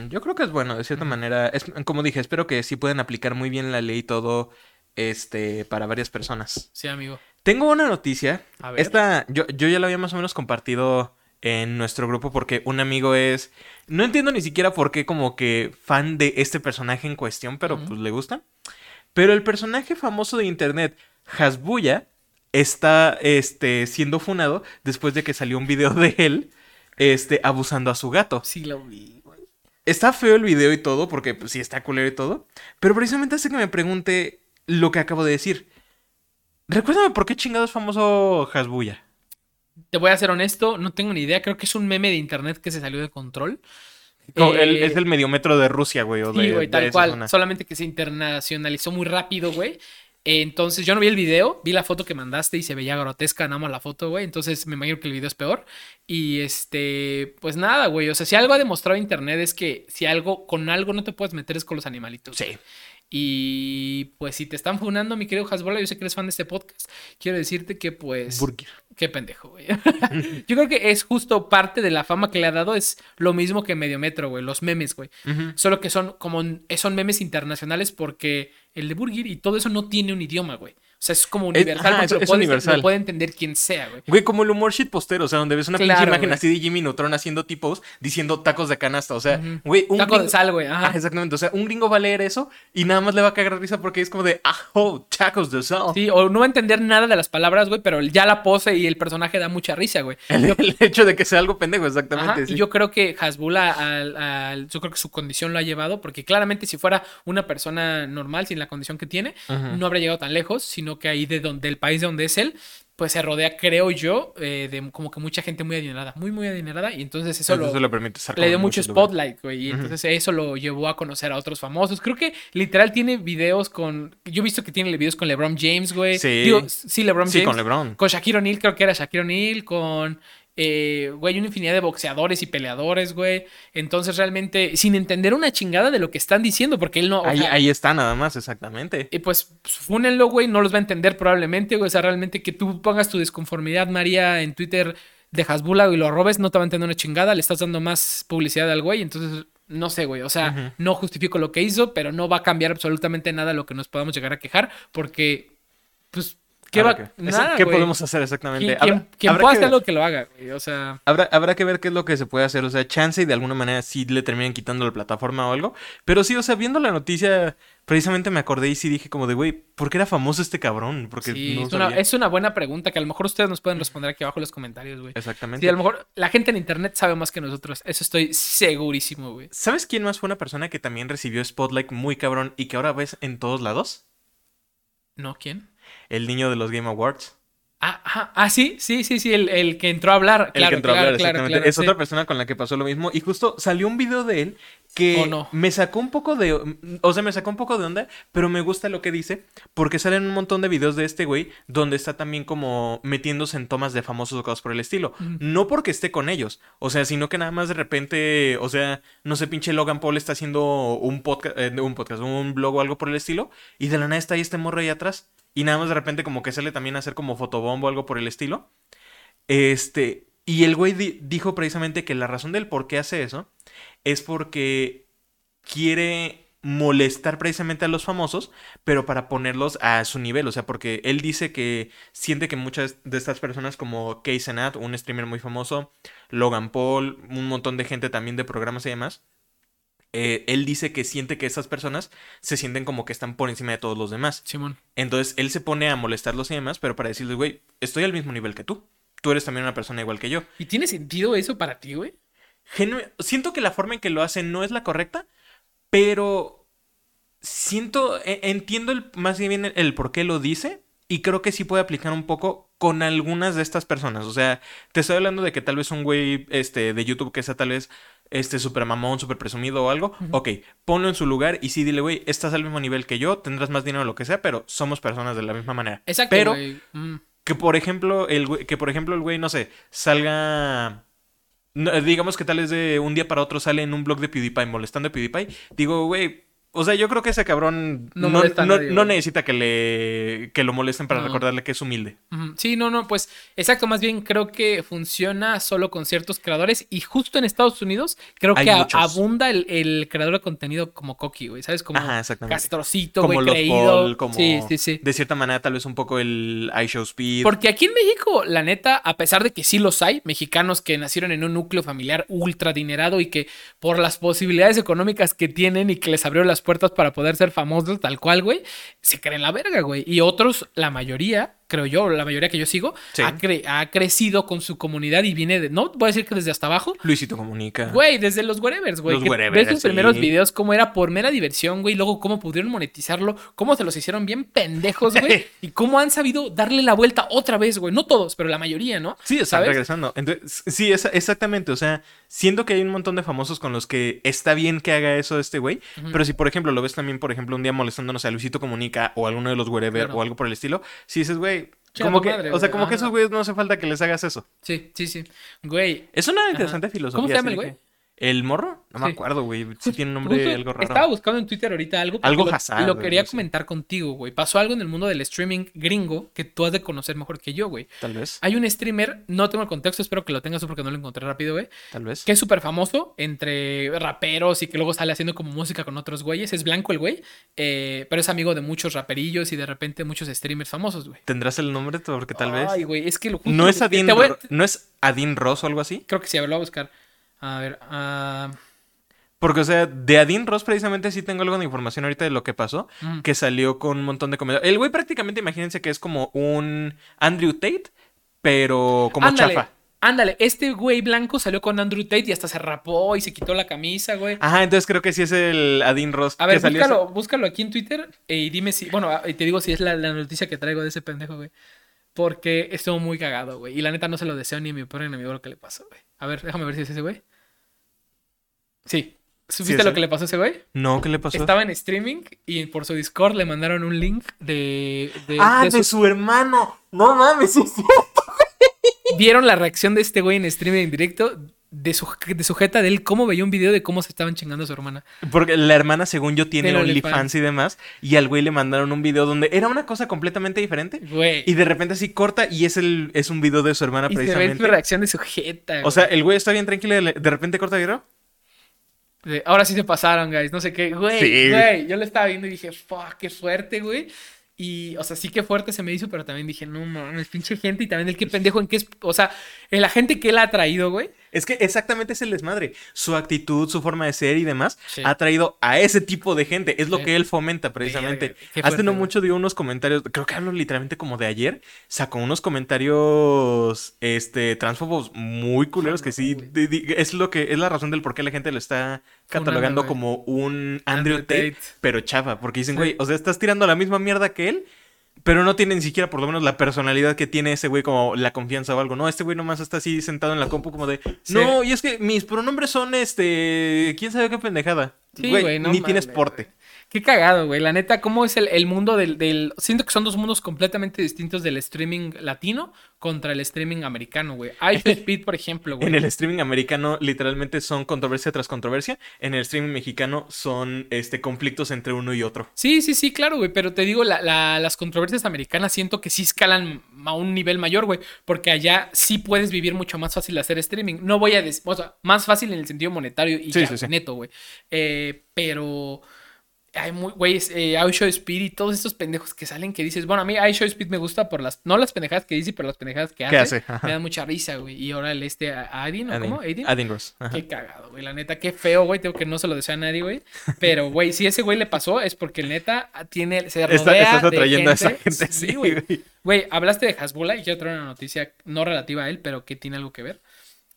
Yo creo que es bueno, de cierta manera. Es, como dije, espero que sí puedan aplicar muy bien la ley y todo este, para varias personas. Sí, amigo. Tengo una noticia. A ver. Esta, yo, yo ya la había más o menos compartido en nuestro grupo porque un amigo es. No entiendo ni siquiera por qué, como que fan de este personaje en cuestión, pero pues le gusta. Pero el personaje famoso de internet, Hasbuya, está este, siendo funado después de que salió un video de él este, abusando a su gato. Sí, lo vi, güey. Está feo el video y todo, porque pues, sí está culero y todo. Pero precisamente hace que me pregunte lo que acabo de decir. Recuérdame por qué chingado es famoso Hasbuya. Te voy a ser honesto, no tengo ni idea. Creo que es un meme de internet que se salió de control. Eh, el- es el mediometro de Rusia, güey. O Sí, de, güey, tal cual. zona. Solamente que se internacionalizó muy rápido, güey. Eh, Entonces yo no vi el video, vi la foto que mandaste y se veía grotesca nada más la foto, güey. Entonces me imagino que el video es peor. Y este, pues nada, güey. O sea, si algo ha demostrado internet es que si algo, con algo no te puedes meter es con los animalitos. Sí. Y pues si te están funando, mi querido Hasbola, yo sé que eres fan de este podcast. Quiero decirte que pues... Burger. Qué pendejo, güey. Yo creo que es justo parte de la fama que le ha dado. Es lo mismo que Mediometro, güey. Los memes, güey. Solo que son como son memes internacionales porque el de Burger y todo eso no tiene un idioma, güey. O sea, es como universal. ajá, es- lo es puede- universal. Lo puede entender quien sea, güey. Güey, como el humor shit postero, o sea, donde ves una pinche Claro, imagen güey. así de Jimmy Neutron haciendo tipos diciendo tacos de canasta. O sea, güey, un Taco de sal, güey. Ajá. Ah, exactamente. O sea, un gringo va a leer eso y nada más le va a cagar risa porque es como de, ah, oh, tacos de sal. Sí, o no va a entender nada de las palabras, güey, pero ya la pose y el personaje da mucha risa, güey. El, el hecho de que sea algo pendejo, exactamente. Ajá, sí. Y yo creo que Hasbull, al, al- yo creo que su condición lo ha llevado, porque claramente si fuera una persona normal, sin la condición que tiene, no habría llegado tan lejos, sino que ahí de donde, del país de donde es él, pues se rodea, creo yo, eh, de como que mucha gente muy adinerada, muy, muy adinerada, y entonces eso, Entonces lo, le dio mucho spotlight, güey, y entonces eso lo llevó a conocer a otros famosos. Creo que literal tiene videos con, yo he visto que tiene videos con LeBron James, güey. Sí. Digo, sí, LeBron Sí, James. con LeBron. Con Shaquille O'Neal, creo que era Shaquille O'Neal, con, eh, güey, una infinidad de boxeadores y peleadores, güey. Entonces, realmente, sin entender una chingada de lo que están diciendo, porque él no. Ahí, ahí está nada más, exactamente. y pues, fúnenlo, güey, no los va a entender probablemente, güey. O sea, realmente que tú pongas tu desconformidad, María, en Twitter de Hasbula y lo robes, no te va a entender una chingada, le estás dando más publicidad al güey, entonces. No sé, güey. O sea, no justifico lo que hizo, pero no va a cambiar absolutamente nada lo que nos podamos llegar a quejar, porque, pues, ¿qué va? Habrá que- Nada, ¿Qué güey. podemos hacer exactamente? Quien, quien- pueda hacer lo que lo haga, güey. O sea, Habrá, habrá que ver qué es lo que se puede hacer. O sea, chance y de alguna manera sí le terminan quitando la plataforma o algo. Pero sí, o sea, viendo la noticia, precisamente me acordé y sí dije como de, güey, ¿por qué era famoso este cabrón? Porque sí, no es, una, es una buena pregunta que a lo mejor ustedes nos pueden responder aquí abajo en los comentarios, güey. Exactamente. Sí, a lo mejor la gente en internet sabe más que nosotros. Eso estoy segurísimo, güey. ¿Sabes quién más fue una persona que también recibió Spotlight muy cabrón y que ahora ves en todos lados? ¿No? ¿Quién? El niño de los Game Awards. Ah, ajá, ah, sí, sí, sí, sí, el, el que entró a hablar. El que entró a hablar, exactamente. claro, es sí. otra persona con la que pasó lo mismo. Y justo salió un video de él que Oh, no. me sacó un poco de. O sea, me sacó un poco de onda, pero me gusta lo que dice. Porque salen un montón de videos de este güey donde está también como metiéndose en tomas de famosos o cosas por el estilo. No porque esté con ellos. O sea, sino que nada más de repente. O sea, no sé, pinche Logan Paul está haciendo un podcast, un podcast, un blog o algo por el estilo. Y de la nada está ahí este morro ahí atrás. Y nada más de repente como que sale también a hacer como fotobombo o algo por el estilo. Este, y el güey di- dijo precisamente que la razón del por qué hace eso es porque quiere molestar precisamente a los famosos, pero para ponerlos a su nivel, o sea, porque él dice que siente que muchas de estas personas como Casey Senat, un streamer muy famoso, Logan Paul, un montón de gente también de programas y demás, eh, él dice que siente que esas personas se sienten como que están por encima de todos los demás. Simón. Entonces él se pone a molestarlos y demás, pero para decirles, güey, estoy al mismo nivel que tú. Tú eres también una persona igual que yo. ¿Y tiene sentido eso para ti, güey? Genu- siento que la forma en que lo hacen no es la correcta, pero siento, e- entiendo el, más bien el, el por qué lo dice y creo que sí puede aplicar un poco con algunas de estas personas. O sea, te estoy hablando de que tal vez un güey este, de YouTube que sea tal vez este super mamón, super presumido o algo. Ok, ponlo en su lugar y sí dile, güey, estás al mismo nivel que yo, tendrás más dinero o lo que sea, pero somos personas de la misma manera. Exacto, Pero. Mm. que por ejemplo, el güey- que por ejemplo el güey, no sé, salga. no, digamos que tal vez de un día para otro sale en un blog de PewDiePie molestando a PewDiePie. Digo, güey. O sea, yo creo que ese cabrón No no, molesta a no- nadie, no güey. necesita que le que lo molesten para recordarle que es humilde. Sí, no, no, pues exacto, más bien creo que funciona solo con ciertos creadores y justo en Estados Unidos creo Hay que muchos. abunda el, el creador de contenido como Coqui, güey, ¿sabes? Como Ajá, castrocito, Como güey, los creído. Paul, como Sí, sí, sí. de cierta manera tal vez un poco el iShow Speed. Porque aquí en México, la neta, a pesar de que sí los hay, mexicanos que nacieron en un núcleo familiar ultra adinerado y que por las posibilidades económicas que tienen y que les abrieron las puertas para poder ser famosos, tal cual, güey, se creen la verga, güey. Y otros, la mayoría, creo yo, la mayoría que yo sigo, Sí. ha, cre- ha crecido con su comunidad y viene de, no voy a decir que desde hasta abajo, Luisito comunica. Güey, desde los wherevers, güey. Los que wherevers, Ves sus sí. primeros videos cómo era por mera diversión, güey. Luego cómo pudieron monetizarlo, cómo se los hicieron bien pendejos, güey. y cómo han sabido darle la vuelta otra vez, güey. No todos, pero la mayoría, ¿no? Sí, están ¿Sabes? regresando. Entonces, sí, esa- exactamente. O sea, siento que hay un montón de famosos con los que está bien que haga eso este güey. Pero si, por ejemplo, lo ves también, por ejemplo, un día molestándonos a Luisito Comunica o alguno de los wherever Claro. o algo por el estilo, si dices, güey, como que, madre, o sea, como que ajá. esos güeyes no hace falta que les hagas eso. Sí, sí, sí. Güey. Es una Ajá. interesante filosofía. ¿Cómo se llama así el de güey? que- ¿El morro? No me acuerdo, güey. Sí tiene un nombre Justo algo raro. Estaba buscando en Twitter ahorita algo. Algo lo, Hazard, lo güey, quería comentar contigo, güey. Pasó algo en el mundo del streaming gringo que tú has de conocer mejor que yo, güey. Tal vez. Hay un streamer, no tengo el contexto, espero que lo tengas porque no lo encontré rápido, güey. Tal vez. Que es súper famoso entre raperos y que luego sale haciendo como música con otros güeyes. Es blanco el güey, eh, pero es amigo de muchos raperillos y de repente muchos streamers famosos, güey. ¿Tendrás el nombre? Porque tal vez. Ay, güey, es que lo No es Adin, voy ¿No es Adin Ross o algo así? Creo que sí, a ver, lo voy a buscar. A ver, ah, Porque, o sea, de Adin Ross precisamente sí tengo algo de información ahorita de lo que pasó. mm. Que salió con un montón de comentarios. El güey prácticamente, imagínense que es como un Andrew Tate, pero como ándale, chafa. ándale, este güey blanco salió con Andrew Tate y hasta se rapó y se quitó la camisa, güey. Ajá, entonces creo que sí es el Adin Ross. A que ver, salió búscalo, búscalo aquí en Twitter eh, y dime si. Bueno, y te digo si es la, la noticia que traigo de ese pendejo, güey. Porque estuvo muy cagado, güey. Y la neta no se lo deseo ni a mi peor enemigo lo que le pasó, güey. A ver, déjame ver si es ese güey. Sí. ¿Supiste es lo que le pasó a ese güey? No, ¿qué le pasó? Estaba en streaming y por su Discord le mandaron un link de. de- ah, de de su- su hermano. No mames, sí, sí. Vieron la reacción de este güey en streaming en directo de su, de sujeta de él, cómo veía un video de cómo se estaban chingando a su hermana. Porque la hermana, según yo, tiene OnlyFans y demás. Y al güey le mandaron un video donde era una cosa completamente diferente. Güey. Y de repente así corta y es el es un video de su hermana Y se ve precisamente. su reacción de sujeta. O sea, el güey está bien tranquilo y de repente corta video. De, Ahora sí se pasaron, guys. No sé qué. Güey, Sí. güey. Yo lo estaba viendo y dije, fuck, qué fuerte, güey. Y, o sea, sí que fuerte se me hizo, pero también dije, no mames, pinche gente. Y también el qué pendejo en qué es. O sea, en la gente que él ha traído, güey. Es que exactamente es el desmadre. Su actitud, su forma de ser y demás Sí. ha traído a ese tipo de gente. Es lo Sí. que él fomenta precisamente. Hace no mucho dio unos comentarios, creo que hablo literalmente como de ayer, sacó unos comentarios este transfobos muy culeros que sí es lo que es la razón del por qué la gente lo está catalogando como un Andrew, Andrew Tate, Tate. pero chafa, porque dicen, güey, o sea, estás tirando la misma mierda que él. Pero no tiene ni siquiera por lo menos la personalidad que tiene ese güey como la confianza o algo. No, este güey nomás está así sentado en la compu como de... Sí. No, y es que mis pronombres son este... ¿Quién sabe qué pendejada? Sí, güey, güey, no ni tienes mames, porte. güey. Qué cagado, güey. La neta, ¿cómo es el, el mundo del, del- Siento que son dos mundos completamente distintos del streaming latino contra el streaming americano, güey. iShowSpeed, Speed, por ejemplo, güey. En el streaming americano literalmente son controversia tras controversia. En el streaming mexicano son este conflictos entre uno y otro. Sí, sí, sí, claro, güey. Pero te digo, la- la- las controversias americanas siento que sí escalan a un nivel mayor, güey. Porque allá sí puedes vivir mucho más fácil hacer streaming. No voy a decir, o sea, más fácil en el sentido monetario y Sí, ya, sí, sí. neto, güey. Eh, pero hay muy, güey, eh, iShow Speed y todos estos pendejos que salen que dices, bueno, a mí iShow Speed me gusta por las, no las pendejadas que dice, pero las pendejadas que hace. ¿Qué hace? Me dan mucha risa, güey. Y ahora el este, a- Adin, ¿o cómo? Adin. Adin Ross. Ajá. Qué cagado, güey. La neta, qué feo, güey. Tengo que no se lo deseo a nadie, güey. Pero, güey, si ese güey le pasó, es porque el neta tiene, se rodea Está- estás de atrayendo a esa gente, Sí, güey. Güey, hablaste de Hasbula y quiero traer una noticia no relativa a él, pero que tiene algo que ver.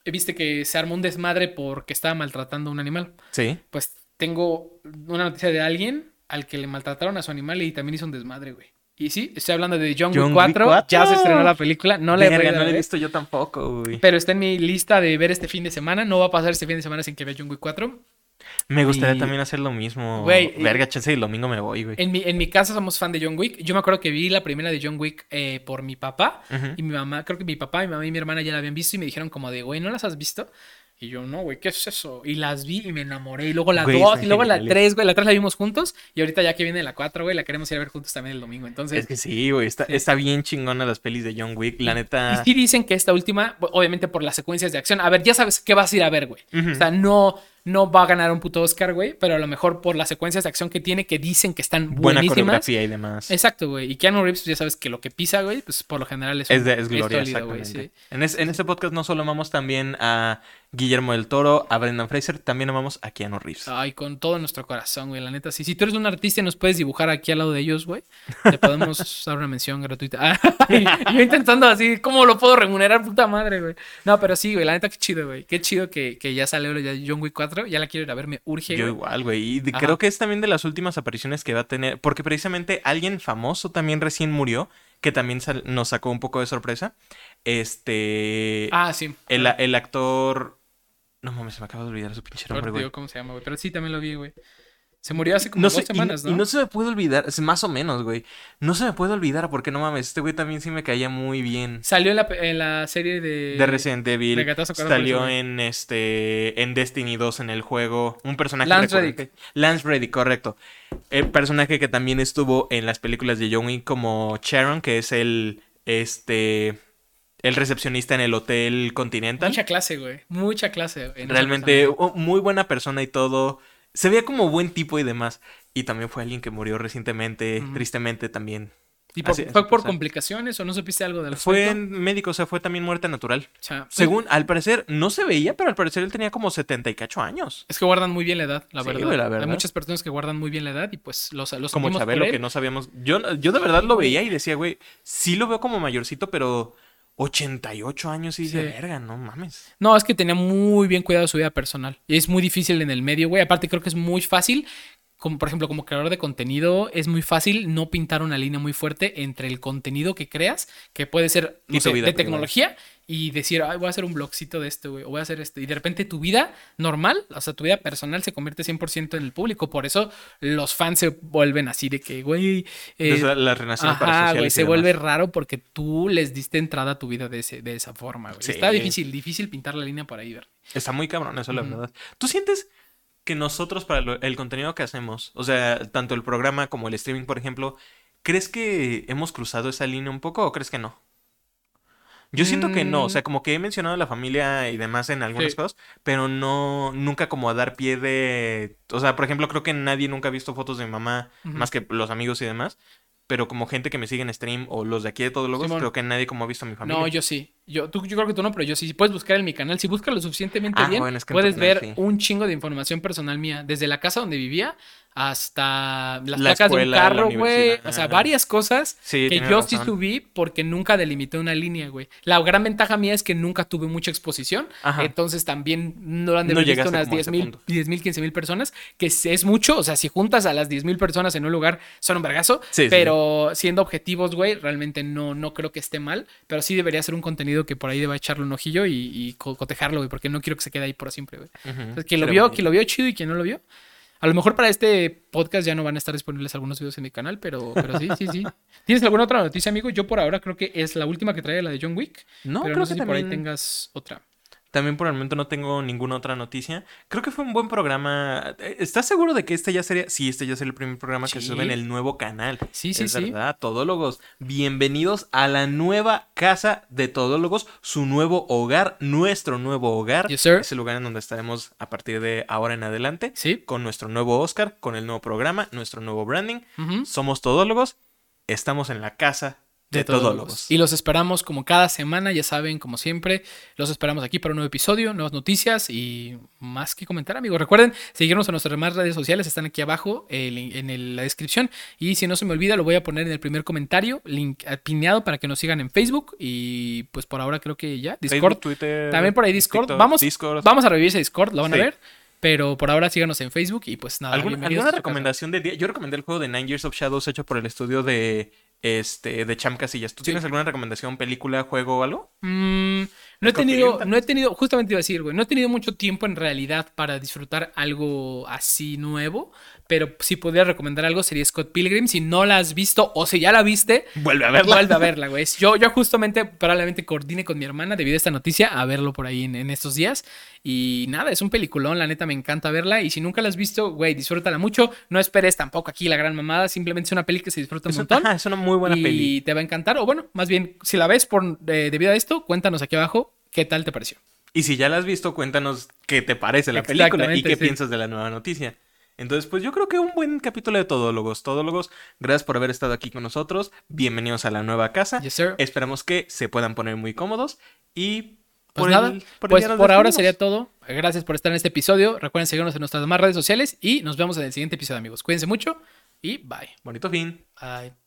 Viste que se armó un desmadre porque estaba maltratando a un animal. Sí. Pues tengo una noticia de alguien al que le maltrataron a su animal y también hizo un desmadre, güey. Y sí, estoy hablando de John, Wick Wick 4. 4. Ya se estrenó la película. No la he Verga, no lo he visto yo tampoco, güey. Pero está en mi lista de ver este fin de semana. No va a pasar este fin de semana sin que vea John Wick 4. Me gustaría y- también hacer lo mismo. Güey, Verga, chance y el domingo me voy, güey. En mi, en mi casa somos fan de John Wick. Yo me acuerdo que vi la primera de John Wick eh, por mi papá. Y mi mamá, creo que mi papá, mi mamá y mi hermana ya la habían visto y me dijeron como de, güey, ¿no las has visto? Y yo, no, güey, ¿qué es eso? Y las vi y me enamoré. Y luego la Güey, 2 están y luego la. 3, güey. La 3 la vimos juntos. Y ahorita ya que viene la 4, güey, la queremos ir a ver juntos también el domingo. Entonces, Es que sí, güey. Está, Sí. está bien chingona las pelis de John Wick. La neta. Y sí dicen que esta última, obviamente por las secuencias de acción. A ver, ya sabes qué vas a ir a ver, güey. Ujú. O sea, no, no va a ganar un puto Oscar, güey. Pero a lo mejor por las secuencias de acción que tiene, que dicen que están Buena buenísimas. coreografía y demás. Exacto, güey. Y Keanu Reeves, pues, ya sabes que lo que pisa, güey, pues por lo general es, Es, un- de, es gloria, sólido, güey, sí. En, es- en este podcast no solo amamos también a Guillermo del Toro, a Brendan Fraser, también amamos a Keanu Reeves. Ay, con todo nuestro corazón, güey. La neta, sí. Si tú eres un artista y nos puedes dibujar aquí al lado de ellos, güey, te podemos dar una mención gratuita. Ay, yo intentando así, ¿cómo lo puedo remunerar, puta madre, güey? No, pero sí, güey, la neta, qué chido, güey. Qué chido que, que ya salió ya John Wick 4. Ya la quiero ir a ver, me urge, Yo igual, güey. Y de- creo que es también de las últimas apariciones que va a tener. Porque precisamente alguien famoso también recién murió. Que también nos sacó un poco de sorpresa. Este. Ah, sí. el, el actor. No mames, se me acaba de olvidar su pinche nombre, güey. cómo se llama, güey. Pero sí, también lo vi, güey. Se murió hace como No dos sé, semanas, y, ¿no? no se me puede olvidar, más o menos, güey. No se me puede olvidar porque no mames, este güey también sí me caía muy bien. Salió en la, en la serie de... De Resident Evil. de Salió en este. En Destiny 2 en el juego. Un personaje Lance. Reddick. Lance Reddick, correcto. El personaje que también estuvo en las películas de John Wick como Sharon, que es el. Este. El recepcionista en el Hotel Continental. Mucha clase, güey. Mucha clase. güey, Realmente muy buena persona y todo. Se veía como buen tipo y demás. Y también fue alguien que murió recientemente, tristemente también. ¿Y por- así- así fue por complicaciones o no supiste algo del Fue respecto? en médico, o sea, fue también muerte natural. O sea, Según, al parecer, no se veía, pero al parecer él tenía como 70 y cacho años. Es que guardan muy bien la edad, la, Sí, verdad. güey, la Hay muchas personas que guardan muy bien la edad y pues los, los Como Chabelo, que no sabíamos. Yo, yo de verdad lo veía y decía, güey, sí lo veo como mayorcito, pero 88 años y dice, Sí. verga, no mames. No, es que tenía muy bien cuidado su vida personal. Y es muy difícil en el medio, güey. Aparte, creo que es muy fácil. Como, por ejemplo, como creador de contenido, es muy fácil no pintar una línea muy fuerte entre el contenido que creas, que puede ser, no sé, de privada. tecnología, y decir, Ay, voy a hacer un blogcito de esto, güey, o voy a hacer esto. Y de repente tu vida normal, o sea, tu vida personal se convierte 100% en el público. Por eso los fans se vuelven así de que, güey. eh, la relación para Ajá, güey, se vuelve raro porque tú les diste entrada a tu vida de, ese, de esa forma, güey. Sí. Está difícil, difícil pintar la línea por ahí, ver. Está muy cabrón eso, la Ujú. verdad. ¿Tú sientes que nosotros, para lo- el contenido que hacemos, o sea, tanto el programa como el streaming, por ejemplo, ¿crees que hemos cruzado esa línea un poco o crees que no? Yo siento que no, o Mm. sea, como que he mencionado a la familia y demás en algunas Sí. cosas, pero no, nunca como a dar pie de, o sea, por ejemplo, creo que nadie nunca ha visto fotos de mi mamá, más que los amigos y demás, pero como gente que me sigue en stream o los de aquí de todos los creo que nadie como ha visto a mi familia. No, yo sí. Yo, tú, yo creo que tú no, pero yo sí. Si puedes buscar en mi canal, si buscas lo suficientemente Ah, bien, bueno, es que en tu puedes ver sí. un chingo de información personal mía. Desde la casa donde vivía hasta las La placas de un carro, güey. O sea, varias cosas Sí, que yo sí subí porque nunca delimité una línea, güey. La gran ventaja mía es que nunca tuve mucha exposición. Ajá. Entonces también no lo han de No visto unas como a 10 ese mil, punto. 10 mil, 15 mil personas, que es- mucho. O sea, si juntas a las 10 mil personas en un lugar, son un vergazo. Sí, sí, pero siendo objetivos, güey, realmente no, no creo que esté mal. Pero sí debería ser un contenido que por ahí deba echarle un ojillo y, y co- cotejarlo, güey, porque no quiero que se quede ahí por siempre, güey. Entonces, quien lo vio, quien lo vio chido y quien no lo vio. A lo mejor para este podcast ya no van a estar disponibles algunos videos en mi canal, pero, pero sí, sí, sí. ¿Tienes alguna otra noticia, amigo? Yo por ahora creo que es la última que trae la de John Wick. No, pero creo no sé que si por ahí tengas otra. También por el momento no tengo ninguna otra noticia. Creo que fue un buen programa. Eh, ¿Estás seguro de que este ya sería? Sí, este ya sería el primer programa que Sí. se sube en el nuevo canal. Sí, sí, es sí. verdad, todólogos. Bienvenidos a la nueva casa de todólogos, su nuevo hogar, nuestro nuevo hogar. Yes, sir. Es el lugar en donde estaremos a partir de ahora en adelante. Sí. Con nuestro nuevo Oscar, con el nuevo programa, nuestro nuevo branding. Ujú. Somos todólogos. Estamos en la casa de, todólogos. Y los esperamos como cada semana, ya saben, como siempre, los esperamos aquí para un nuevo episodio, nuevas noticias y más que comentar, amigos. Recuerden seguirnos en nuestras demás redes sociales, están aquí abajo en el- la descripción. Y si no se me olvida, lo voy a poner en el primer comentario, link pineado para que nos sigan en Facebook. Y pues por ahora creo que ya, Discord. Facebook, Twitter, También por ahí Discord. TikTok, vamos, Discord. vamos a revivir ese Discord, lo van a ver. Pero por ahora síganos en Facebook y pues nada. ¿Alguna, alguna recomendación de día? Yo recomendé el juego de Nine Years of Shadows hecho por el estudio de este de Cham Casillas. ¿Tú Sí. tienes alguna recomendación, película, juego o algo? Mm, no he tenido, no he tenido, justamente iba a decir, güey, no he tenido mucho tiempo en realidad para disfrutar algo así nuevo, pero si podría recomendar algo sería Scott Pilgrim, si no la has visto o si ya la viste, Vuelve a verla. vuelve a verla, güey. Yo, yo justamente probablemente coordine con mi hermana debido a esta noticia a verlo por ahí en, en estos días y nada, es un peliculón, la neta me encanta verla y si nunca la has visto, güey, disfrútala mucho, no esperes tampoco aquí la gran mamada, simplemente es una peli que se disfruta un Es, montón ajá, es una muy buena y peli. te va a encantar. O bueno, más bien, si la ves por eh, debido a esto, cuéntanos aquí abajo qué tal te pareció. Y si ya la has visto, cuéntanos qué te parece la película y qué sí. piensas de la nueva noticia. Entonces, pues yo creo que un buen capítulo de Todólogos. Todólogos, gracias por haber estado aquí con nosotros. Bienvenidos a la nueva casa. Yes, sir. Esperamos que se puedan poner muy cómodos y Pues por nada, el- por pues por ahora sería todo. Gracias por estar en este episodio. Recuerden seguirnos en nuestras demás redes sociales y nos vemos en el siguiente episodio, amigos. Cuídense mucho y bye. Bonito fin. Bye.